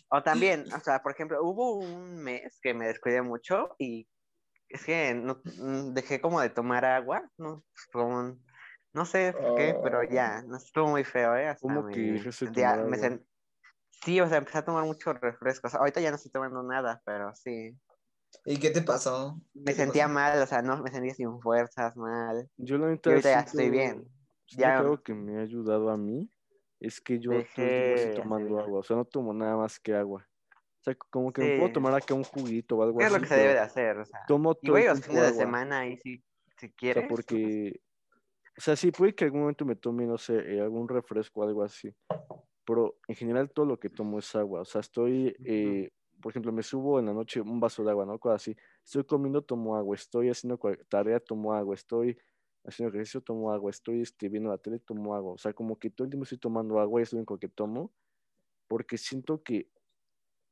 S2: O también, o sea, por ejemplo, hubo un mes que me descuidé mucho y es que no, mm, dejé como de tomar agua, no, Pues, como no sé por qué, pero ya, no estuvo muy feo, ¿eh? Hasta
S1: ¿Cómo que
S2: me
S1: tomar
S2: me sen- Sí, o sea, empecé a tomar muchos refrescos. Ahorita ya no estoy tomando nada, pero sí.
S4: ¿Y qué te pasó?
S2: Me
S4: ¿Qué te
S2: sentía
S4: pasó?
S2: mal, o sea, no, me sentía sin fuerzas, mal.
S1: Yo la neta
S2: ahorita ya estoy bien. Ya-
S1: que algo que me ha ayudado a mí es que yo
S2: Dejé
S1: estoy tomando agua, o sea, no tomo nada más que agua. O sea, como que me
S2: Sí.
S1: puedo tomar acá un juguito o algo
S2: ¿Qué es
S1: así.
S2: lo que se debe de hacer? O sea,
S1: Tomo
S2: y
S1: todo el
S2: güey, los fines de
S1: agua.
S2: semana ahí si, si
S1: O
S2: quieres.
S1: sea, porque, o sea, sí, puede que algún momento me tome, no sé, eh, algún refresco o algo así, pero en general todo lo que tomo es agua, o sea, estoy, eh, por ejemplo, me subo en la noche un vaso de agua, ¿no? Cosas así, estoy comiendo, tomo agua, estoy haciendo tarea, tomo agua, estoy haciendo ejercicio, tomo agua, estoy este, viendo la tele, tomo agua, o sea, como que todo el tiempo estoy tomando agua y es lo único que tomo, porque siento que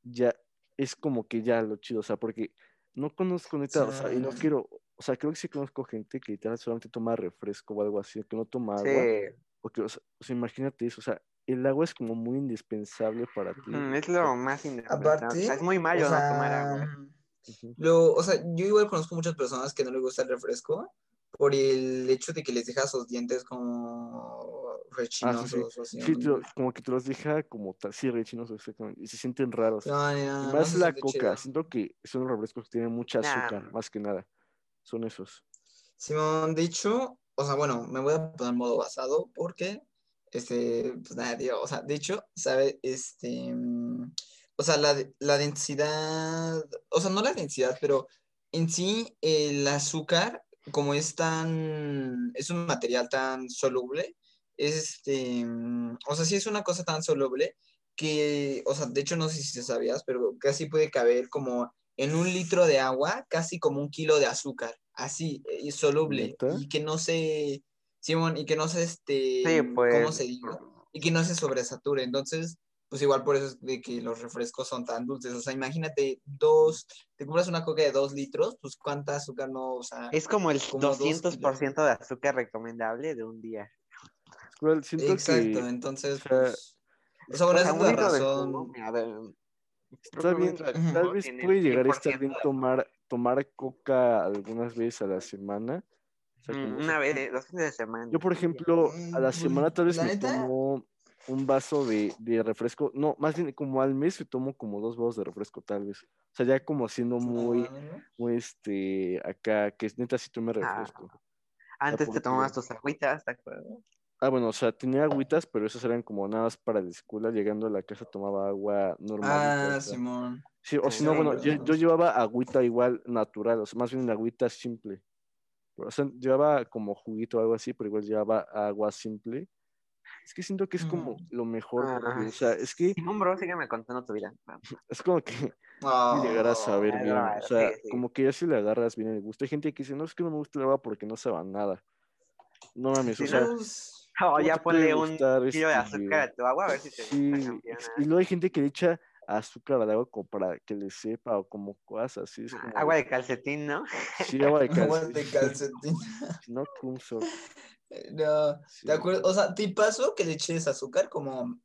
S1: ya es como que ya lo chido, o sea, porque no conozco neta, o sea, y no
S4: Sí.
S1: quiero, o sea, creo que sí conozco gente que literal solamente toma refresco o algo así, que no toma agua,
S2: Sí,
S1: porque, o sea, o sea, imagínate eso, o sea, el agua es como muy indispensable para ti.
S2: es
S1: sea,
S2: lo más indispensable.
S4: Aparte,
S2: O sea, es muy malo
S4: o
S2: no tomar agua.
S4: sea. Lo, o sea, yo igual conozco muchas personas que no les gusta el refresco por el hecho de que les deja sus dientes como rechinosos.
S1: Ah, Sí, como que te los deja como sí, rechinosos, exactamente, y se sienten raros.
S4: No, no,
S1: Y
S4: no, no
S1: más la coca,
S4: chido.
S1: siento que son los refrescos que tienen mucha
S2: Nah.
S1: azúcar, más que nada. Son esos.
S4: Simón, de hecho, o sea, bueno, me voy a poner modo basado porque, este, pues nada, tío, o sea, de hecho, ¿sabe? Este, mm, o sea, la, la densidad, o sea, no la densidad, pero en sí el azúcar, como es tan, es un material tan soluble, es este, mm, o sea, sí es una cosa tan soluble que, o sea, de hecho, no sé si sabías, pero casi puede caber como en un litro de agua, casi como un kilo de azúcar, así, y soluble, y que no se, Simón, y que no se, este,
S2: Sí, pues.
S4: ¿cómo se diga? Y que no se sobresature, entonces, pues igual por eso es de que los refrescos son tan dulces, o sea, imagínate, dos, te compras una coca de dos litros, pues cuánta azúcar no, o sea,
S2: Es como el
S4: Como dos
S2: 200% de azúcar recomendable de un día.
S1: Siento
S4: exacto,
S1: que
S4: entonces,
S1: o sea,
S4: pues, o sea, bueno,
S2: O
S4: esa la razón,
S2: jugo, a ver,
S1: está bien, tal vez puede llegar a estar
S2: 100%
S1: bien tomar, tomar coca algunas veces a la semana. O sea,
S2: Mm, Una
S1: si-
S2: vez, dos fines de semana.
S1: Yo, por ejemplo, a la semana tal vez
S4: la
S1: me
S4: neta-
S1: tomo un vaso de, de refresco. No, más bien como al mes me tomo como dos vasos de refresco, tal vez. O sea, ya como siendo muy, muy este, acá, que es neta sí tome
S2: Ah,
S1: refresco.
S2: Antes te tomabas tus agüitas, ¿te acuerdas?
S1: Ah, bueno, o sea, tenía agüitas, pero esas eran como nada más para la escuela. Llegando a la casa tomaba agua normal.
S4: Ah, Simón.
S1: Sí, o
S2: Sí,
S1: si no, bueno, yo, yo llevaba agüita igual natural, o sea, más bien agüita simple. O sea, llevaba como juguito o algo así, pero igual llevaba agua simple. Es que siento que es como
S4: Mm.
S1: lo mejor, porque,
S2: Ah,
S1: o sea, es que
S2: Simón, bro, sígueme contando tu vida. (laughs)
S1: es como que (laughs) si llegar a saber
S2: Ah,
S1: bien,
S2: no,
S1: o sea,
S2: sí, sí.
S1: como que ya si le agarras bien el gusto. Hay gente que dice, no, es que no me gusta el agua porque no sabe nada. No mames,
S2: Sí,
S1: o sea,
S2: O
S1: ¿cómo
S2: ya ponle un kilo de
S1: este,
S2: azúcar a tu agua a ver si te
S1: Sí,
S2: gusta, campeona.
S1: y luego hay gente que le echa azúcar al agua como para que le sepa o como cosas así. Es como,
S2: Agua de calcetín, ¿no?
S1: Sí, agua de (laughs)
S4: agua
S1: calcetín.
S4: de calcetín. (laughs)
S1: No, Cumso.
S4: No,
S1: Sí.
S4: ¿te acuerdas? O sea, ¿te pasó que le eches azúcar como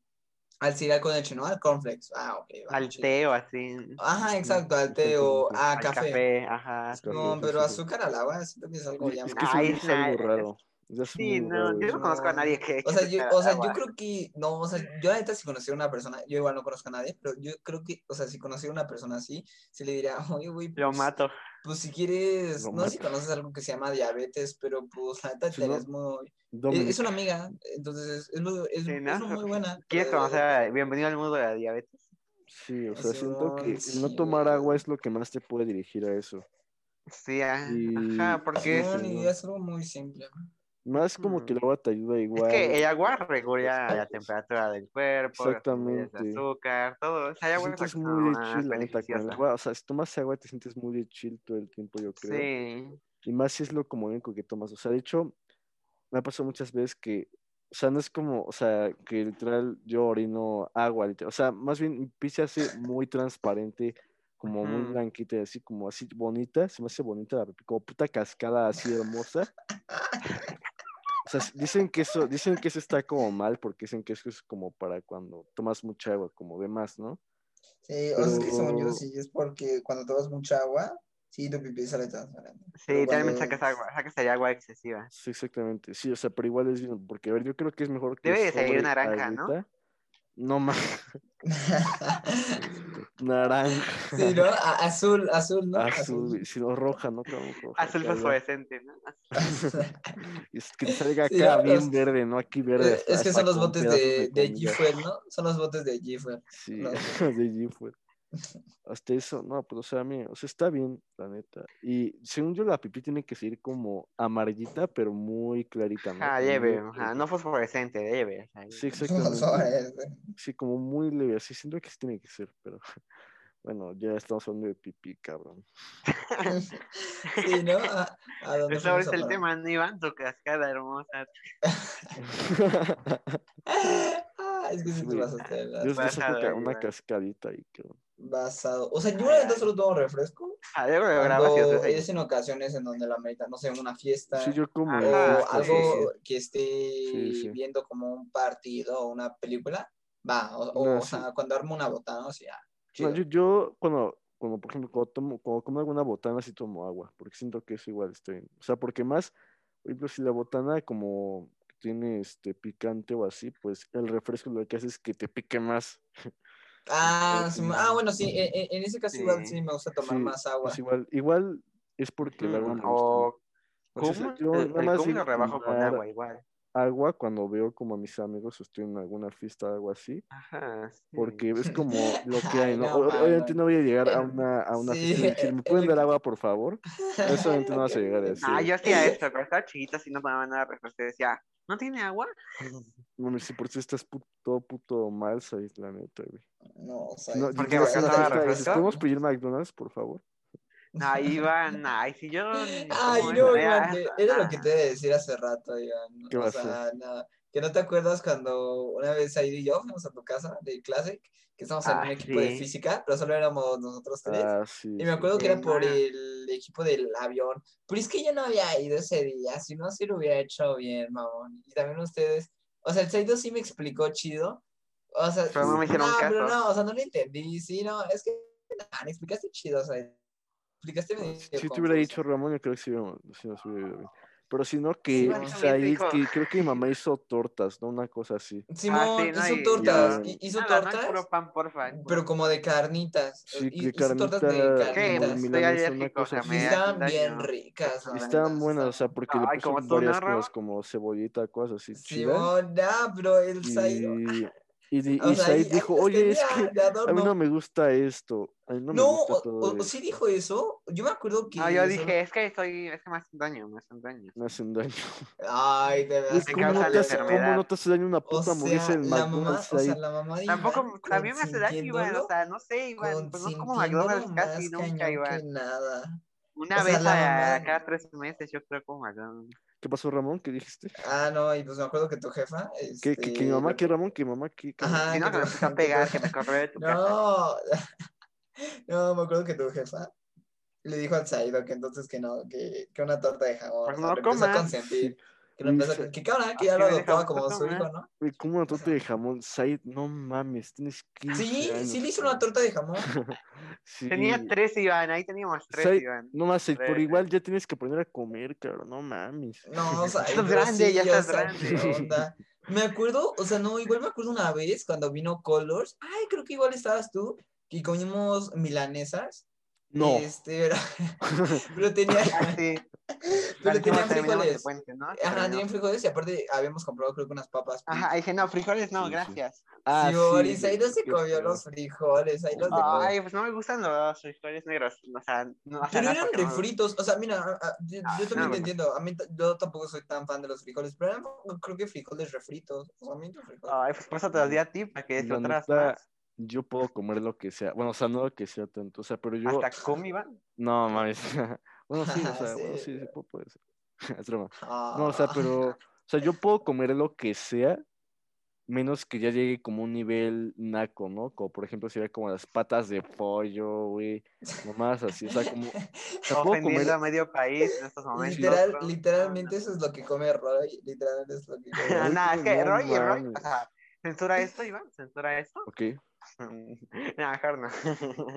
S4: al cereal con leche, ¿no? Al cornflakes. Ah, ok.
S2: Al té o así.
S4: Ajá, exacto, al té o a café.
S2: café, ajá.
S4: No, pero azúcar al agua, siento que es algo ya
S1: Es que
S2: Ay,
S1: es algo raro.
S2: Sí, no, yo no conozco a nadie que
S4: O sea, yo, o sea, yo creo que, no, o sea, yo la neta si conociera una persona, yo igual no conozco a nadie, pero yo creo que, o sea, si conociera una persona así, sí le diría, (laughs) oye, güey,
S2: Lo
S4: pues,
S2: mato.
S4: pues si quieres,
S1: Lo
S4: no sé si
S1: mato.
S4: conoces algo que se llama diabetes, pero pues la neta te
S1: ¿no?
S4: es muy, es,
S1: Dominic.
S4: es una amiga, entonces es, es, muy- es-
S2: Sí,
S4: es
S2: ¿no?
S4: muy buena. (laughs)
S2: ¿Quieres conocer a Bienvenido al mundo de la diabetes?
S1: Sí, o sea, siento que no tomar
S4: güey.
S1: agua es lo que más te puede dirigir a eso.
S2: Sí, ah, ajá, porque
S4: Simón. es algo muy simple.
S1: Más como que el agua te ayuda
S2: es
S1: igual.
S2: que el agua regula la temperatura del cuerpo,
S1: Exactamente.
S2: azúcar, todo. O sea, el
S1: Te
S2: agua es la
S1: sientes muy chill, la neta, con el agua. O sea, si tomas agua te sientes muy chill todo el tiempo, yo creo.
S2: Sí.
S1: Y más si es lo como único que tomas. O sea, de hecho, me ha pasado muchas veces que, o sea, no es como, o sea, que literal yo orino agua, literal. O sea, más bien mi pis se hace muy transparente, como muy
S2: Ujú.
S1: blanquita, y así como así bonita, se me hace bonita, la como puta cascada así hermosa. (laughs) O sea, dicen que eso, dicen que eso está como mal, porque dicen que eso es como para cuando tomas mucha agua, como de más, ¿no?
S4: Sí, o sea, es que según yo sí, es porque cuando tomas mucha agua, sí, tu pipí sale transparente.
S2: Sí, también
S4: cuando-
S2: sacas agua, sacas el agua excesiva.
S1: Sí, exactamente. Sí, o sea, pero igual es bien, porque a ver, yo creo que es mejor que
S2: Debe de salir naranja, ¿no?
S1: No más. (laughs) (laughs) Naranja.
S4: sí, ¿no? A- azul, azul, ¿no?
S1: Azul, si no roja, ¿no? Como roja,
S2: Azul fosforescente, ¿no? (laughs)
S1: Es que salga
S4: Sí,
S1: acá
S4: ¿no?
S1: bien
S4: Los-
S1: verde, ¿no? Aquí verde.
S4: Eh, es que son los botes de, de. G-Fuel, ¿no? Son los botes de G-Fuel.
S1: Sí,
S4: los- (laughs)
S1: de G-Fuel. Hasta eso, no, pero o sea, mira, o sea, está bien, la neta. Y según yo, la pipí tiene que ser como amarillita, pero muy clarita, ¿no? Muy
S2: leve, ajá, no fosforescente, leve.
S1: Sí, (laughs) exactamente.
S4: güey.
S1: Sí, como muy leve, así siento que sí tiene que ser, pero (laughs) bueno, ya estamos hablando de pipí, cabrón. (laughs)
S4: Sí, ¿no? ¿A, a dónde
S2: Pues
S4: fuimos
S2: es
S4: a
S2: el
S4: parar?
S2: tema, ¿no, Iván? Tu cascada hermosa.
S4: Ah, es que sí
S1: Sí, saco
S2: Basado,
S1: ca- una cascadita ahí, cabrón.
S4: Basado. O sea, yo la neta solo tomo refresco
S2: Ah, luego lo grabas y
S4: es en ocasiones en donde la amerita, no sé, una fiesta
S1: Sí, yo como
S4: o
S2: Ajá,
S1: fiestas,
S2: sí,
S4: algo
S1: así.
S4: que esté
S1: Sí, sí.
S4: viendo como un partido o una película, va, o, o,
S1: No,
S4: o
S1: sí.
S4: sea, cuando armo una botana, o sea,
S1: No, yo, yo, cuando cuando, por ejemplo, cuando tomo, cuando como alguna botana, sí tomo agua, porque siento que eso igual bien. O sea, porque más, por ejemplo, si la botana como tiene este picante o así, pues el refresco lo que hace es que te pique más. (laughs)
S4: Ah,
S1: Sí.
S4: sí, ah, bueno, sí, en, en- en ese caso igual
S2: Sí.
S4: sí me gusta tomar
S1: Sí,
S4: más agua.
S1: pues igual, igual es porque el agua
S2: Mm,
S1: me gusta.
S2: o ¿cómo?
S1: yo
S2: El,
S1: nada
S2: el
S1: más
S2: lo
S1: a
S2: rebajo con agua igual.
S1: agua cuando veo como a mis amigos estoy en alguna fiesta o algo así,
S2: Ajá, sí.
S1: porque es como (laughs) lo que hay,
S4: Ay,
S1: ¿no?
S4: no,
S1: O- Obviamente no voy a llegar a una, a una
S4: sí,
S1: fiesta y decir, ¿me
S4: en
S1: pueden dar agua, por favor? (laughs) Eso obviamente no vas a llegar a decir.
S2: Ah, yo hacía esto, cuando estaba chiquita, si no tomaba nada de refresco, decía, ¿no tiene agua?
S1: Mami, si por si estás pu- todo puto mal, soy la neta, güey.
S4: No, o sea,
S1: no,
S2: ¿Porque refresco?
S1: ¿podemos pedir McDonald's, por favor?
S2: Ahí (laughs) van, ay, si yo...
S4: Ay,
S2: ¿cómo
S4: no,
S2: es?
S4: Iván, que- era lo que te iba a decir hace rato, Iván.
S1: ¿Qué
S4: o sea, no, que no te acuerdas cuando una vez Aida y yo fuimos a tu casa de Classic, que estábamos en
S2: Ah,
S4: un equipo de
S2: sí.
S4: física, pero solo éramos nosotros tres.
S1: Ah, sí.
S4: Y me
S1: sí.
S4: acuerdo que
S2: Sí,
S4: era por el equipo del avión. Pero es que yo no había ido ese día, si no, sí lo hubiera hecho bien, mamón. Y también ustedes, o sea, el Saido sí me explicó chido. O sea,
S2: Pero no me hicieron
S4: no, pero no, o sea, no lo entendí, sí, no, es que, nah, me explicaste chido, o sea, explicaste medio
S1: Si te hubiera dicho Ramón, yo creo que sí, nos hubiera ido bien. Pero si no,
S4: Sí,
S1: que
S4: bueno,
S1: Said, que creo que mi (laughs) mamá hizo tortas, ¿no? Una cosa así.
S4: Simón
S2: Ah, sí, no,
S4: hizo
S2: y-
S4: tortas,
S1: y-
S4: hizo
S2: no
S4: tortas,
S2: pan, porfa.
S4: pero como de carnitas.
S1: Sí,
S4: hizo tortas de
S2: ¿Qué?
S4: carnitas.
S2: Estoy
S1: milanesa, cosa
S4: Y estaban bien
S2: daño.
S4: ricas.
S2: Y
S1: estaban buenas, o sea, porque le
S2: Ay,
S1: puso
S2: tú,
S1: varias
S2: ¿no,
S1: cosas como cebollita, cosas así.
S4: Simón, nah, pero el.
S1: Y, y,
S4: O
S1: y
S4: sea,
S1: Said dijo, oye, es que a mí no me gusta esto, a mí no, me
S4: No,
S1: gusta
S4: o,
S1: todo
S4: o- o
S1: esto.
S4: sí dijo eso. Yo me acuerdo que.
S2: No, yo
S4: eso-
S2: dije, es que soy, es que me hacen daño, me hacen daño.
S1: Me hacen daño. (laughs)
S4: Ay, de verdad.
S2: Me
S1: ¿Cómo no, te hace, ¿Cómo no te hace daño una
S4: O
S1: puta
S4: sea,
S1: en
S4: la mamá,
S1: McDonald's
S4: o sea,
S1: Said?
S4: la mamá de
S2: Tampoco,
S4: Iván
S2: también me hace daño, Iván, o sea, no sé, Iván, pues no como
S4: consintiéndolo
S2: McDonald's casi nunca, Iván.
S4: nada.
S2: Una
S4: o sea,
S2: vez a cada tres meses yo creo como McDonald's.
S1: ¿Qué pasó, Ramón? ¿Qué dijiste?
S4: Ah, no, y pues me acuerdo que tu jefa.
S1: ¿Qué,
S4: Este,
S1: que, que mi mamá, que Ramón, que mamá, que... que-
S4: Ajá,
S2: Si no,
S4: que
S2: que me empezó a
S4: que
S2: pegar, que me corrió de tu casa. (laughs)
S4: No, (laughs) no, me acuerdo que tu jefa le dijo al Saido que entonces que no, que, que una torta de jamón.
S2: Pues
S4: o sea,
S2: no
S4: lo empezó a consentir. Que lo
S1: Y
S4: empezó que cabrón, que ya lo adoptaba como su hijo, ¿no?
S1: Güey, ¿cómo una torta de jamón? Said, no mames, tienes 15
S4: Sí,
S1: años.
S4: sí le hizo una torta de jamón. (laughs)
S1: Sí.
S2: Tenía tres, Iván, ahí teníamos tres,
S1: Said,
S2: Iván.
S1: no más, Said, por igual ya tienes que aprender a comer, cabrón, no mames.
S4: No, o sea,
S2: Estás grande,
S4: sí,
S2: ya estás grande. (laughs)
S4: Me acuerdo, o sea, no, igual me acuerdo una vez cuando vino Colors. Ay, creo que igual estabas tú, que comimos milanesas.
S1: No.
S4: Este, pero, (laughs) pero tenía,
S2: Ah, sí. (laughs)
S4: pero tenían
S2: el
S4: frijoles.
S2: puente, ¿no?
S4: Ajá, tenían frijoles y aparte habíamos comprado creo que unas papas.
S2: Ajá, dije, no, frijoles no,
S1: Sí, sí.
S2: gracias.
S1: Ah,
S4: sí,
S1: sí,
S4: Boris, ahí no se comió los frijoles, ahí los dejó.
S2: Ay, pues no me gustan los frijoles negros. O sea, no, o sea,
S4: Pero
S2: no
S4: eran
S2: no-
S4: refritos, o sea, mira, a- a- yo,
S2: Ah,
S4: yo
S2: no,
S4: también te entiendo, a mí yo tampoco soy tan fan de los frijoles, pero eran, creo que frijoles refritos, o sea, a mí los frijoles.
S2: Ay, pues por eso te los di a ti, para que
S1: neta,
S2: más.
S1: yo puedo comer lo que sea. Bueno, o sea, no lo que sea tanto. O sea, pero yo.
S2: Hasta comí, Iván.
S1: No, mames. (laughs) bueno, sí, o (laughs) sea,
S4: Sí.
S1: bueno, sí, sí, puede- ser. (laughs) es broma.
S4: Ah.
S1: No, o sea, pero. O sea, yo puedo comer lo que sea, menos que ya llegue como un nivel naco, ¿no? Como por ejemplo, sería como las patas de pollo, güey. Nomás así. O sea, como. O sea, puedo
S2: Ofendiendo
S1: comer.
S2: a medio país en estos momentos.
S4: Literal,
S2: ¿no?
S4: literalmente eso es lo que come Roy, literalmente es lo que come.
S1: Ay, (laughs)
S2: Nah, es que Roy y Roy,
S1: mames.
S2: o sea, censura esto, Iván, censura esto.
S1: Ok, (laughs)
S2: Nah, mejor no.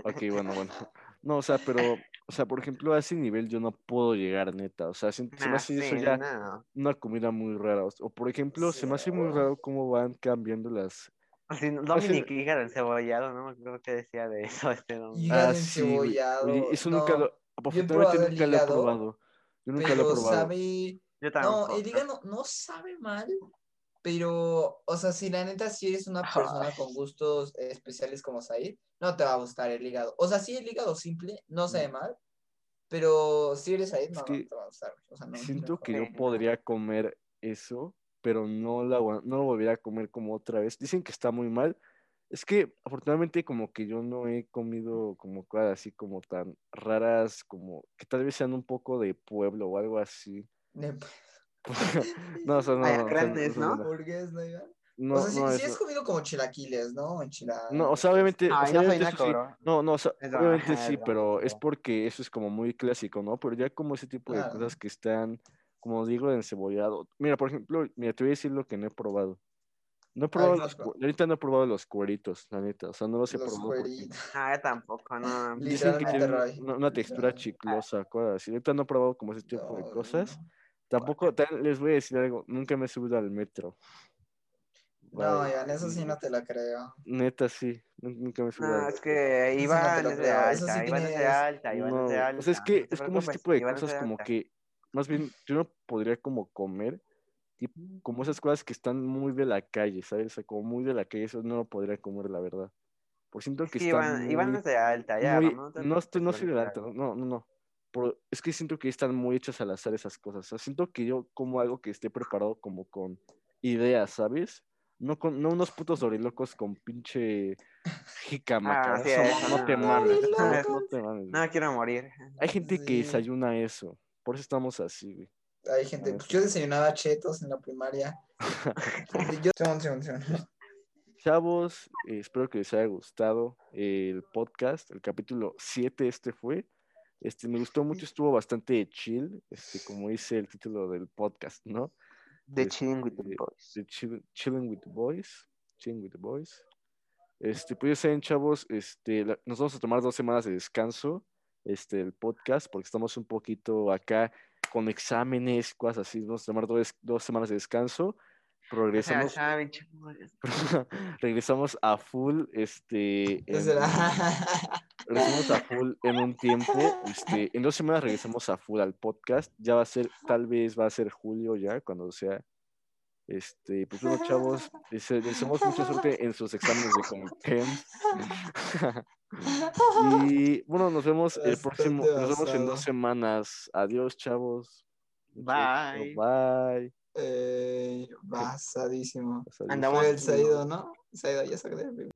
S1: ok, bueno, bueno. (laughs) No, o sea, pero. O sea, por ejemplo, a ese nivel yo no puedo llegar, neta. O sea, siento- se me hace eso
S2: sí,
S1: ya
S2: no.
S1: una comida muy rara. O, o, por ejemplo, se me hace muy
S4: Sí.
S1: raro cómo van cambiando las.
S2: Así, Dominic hígado encebollado, no me acuerdo qué decía de eso (laughs) este Dominic.
S1: Ah, sí,
S4: encebollado.
S1: Oye, eso
S4: no,
S1: nunca lo.
S4: probado
S1: Afortunadamente nunca lo he probado. Yo nunca lo he
S4: pero
S1: probado.
S4: sabe...
S2: Yo
S4: No, el hígado no sabe mal, pero, o sea, si la neta si eres una persona con gustos especiales como Said, no te va a gustar el hígado. O sea, sí el hígado simple no sabe mal, pero si eres Said, no,
S1: Mm.
S4: No te va a gustar. O sea, no,
S1: Siento que yo podría comer eso, pero no no lo volvería a comer como otra vez. Dicen que está muy mal. Es que afortunadamente como que yo no he comido como cosas así como tan raras, como que tal vez sean un poco de pueblo o algo así.
S4: De- (laughs)
S1: no, o sea, no,
S2: Ay,
S1: o
S2: grandes,
S1: o
S2: ¿no?
S1: no,
S4: hamburguesas, ¿no, Iván?
S1: no,
S4: o sea, sí,
S1: no, eso-
S4: has comido como chilaquiles, ¿no? Enchiladas.
S1: no, o sea, obviamente, o
S2: Ay,
S1: sea,
S2: no
S1: obviamente
S2: naco,
S1: sí, no, no, o sea,
S2: Es
S1: obviamente
S2: es
S1: sí,
S2: broma,
S1: pero
S2: es
S1: es porque eso es como muy clásico, ¿no? Pero ya como ese tipo de
S4: Claro.
S1: cosas que están, como digo, encebollado. Mira, por ejemplo, mira, te voy a decir lo que no he probado. No he probado
S4: Ay,
S1: los, ahorita no he probado los cueritos, la neta. O sea, no los he
S4: Los
S1: probado. (laughs)
S2: Ah, yo tampoco, no.
S1: Dicen que tienen una, una textura chiclosa, cosas así. Ahorita no he probado como ese tipo de
S4: No,
S1: cosas. Tampoco, les voy a decir algo, nunca me he subido al metro.
S4: No,
S1: Vale.
S4: Iván, eso sí no te lo creo.
S1: Neta, sí, nun- nunca me he subido
S2: No,
S1: al
S2: es
S1: metro.
S2: que Iván es de alta,
S4: sí
S2: Iván es de alta, Iván
S1: No,
S2: es de alta.
S1: o sea, es que
S2: no
S1: es como ese tipo de
S2: Iván
S1: cosas como
S2: alta.
S1: que, más bien, yo no podría como comer, tipo, como esas cosas que están muy de la calle, ¿sabes? O sea, como muy de la calle, eso no lo podría comer, la verdad. Por siento
S2: Es
S1: que
S2: que Iván, Iván
S1: muy-
S2: es de alta, ya,
S1: muy-
S2: vamos, te
S1: no, estoy, no soy de alta, no, no, no. Por- es que siento que están muy hechas al azar esas cosas. O sea, siento que yo como algo que esté preparado como con ideas, ¿sabes? No, con, no unos putos dorilocos con pinche jícama,
S2: Ah, sí,
S1: no,
S2: no,
S1: te mames, (laughs)
S4: no,
S1: te mames.
S2: No quiero morir.
S1: Hay gente que
S4: Sí.
S1: desayuna eso. Por eso estamos así, güey.
S4: Hay gente, pues yo desayunaba chetos en la primaria. (laughs) yo.
S1: Chavos, eh, espero que les haya gustado el podcast. El capítulo 7 este fue. Este, me gustó mucho, estuvo bastante chill, este, como dice el título del podcast, ¿no?
S2: De chilling with the
S1: Este,
S2: boys.
S1: de chill- Chilling with the Boys. Chilling with the Boys. Este, pues ya saben, chavos, este, la- nos vamos a tomar dos semanas de descanso, este, el podcast, porque estamos un poquito acá con exámenes, cosas así. Vamos a tomar dos, dos semanas de descanso, pero
S2: O sea,
S1: regresamos,
S2: saben, (laughs)
S1: regresamos a full, este, en, (laughs) regresamos a full en un tiempo, este, en dos semanas regresamos a full al podcast, ya va a ser, tal vez va a ser julio ya, cuando sea, este, pues bueno, chavos, les deseamos mucha suerte en sus exámenes de Compen. y bueno, nos vemos el próximo, nos vemos en dos semanas. Adiós, chavos.
S2: Bye.
S1: Bye.
S4: Eh, basadísimo.
S2: Andamos-
S4: Fue el Saido, ¿no? Saido, ya saqué.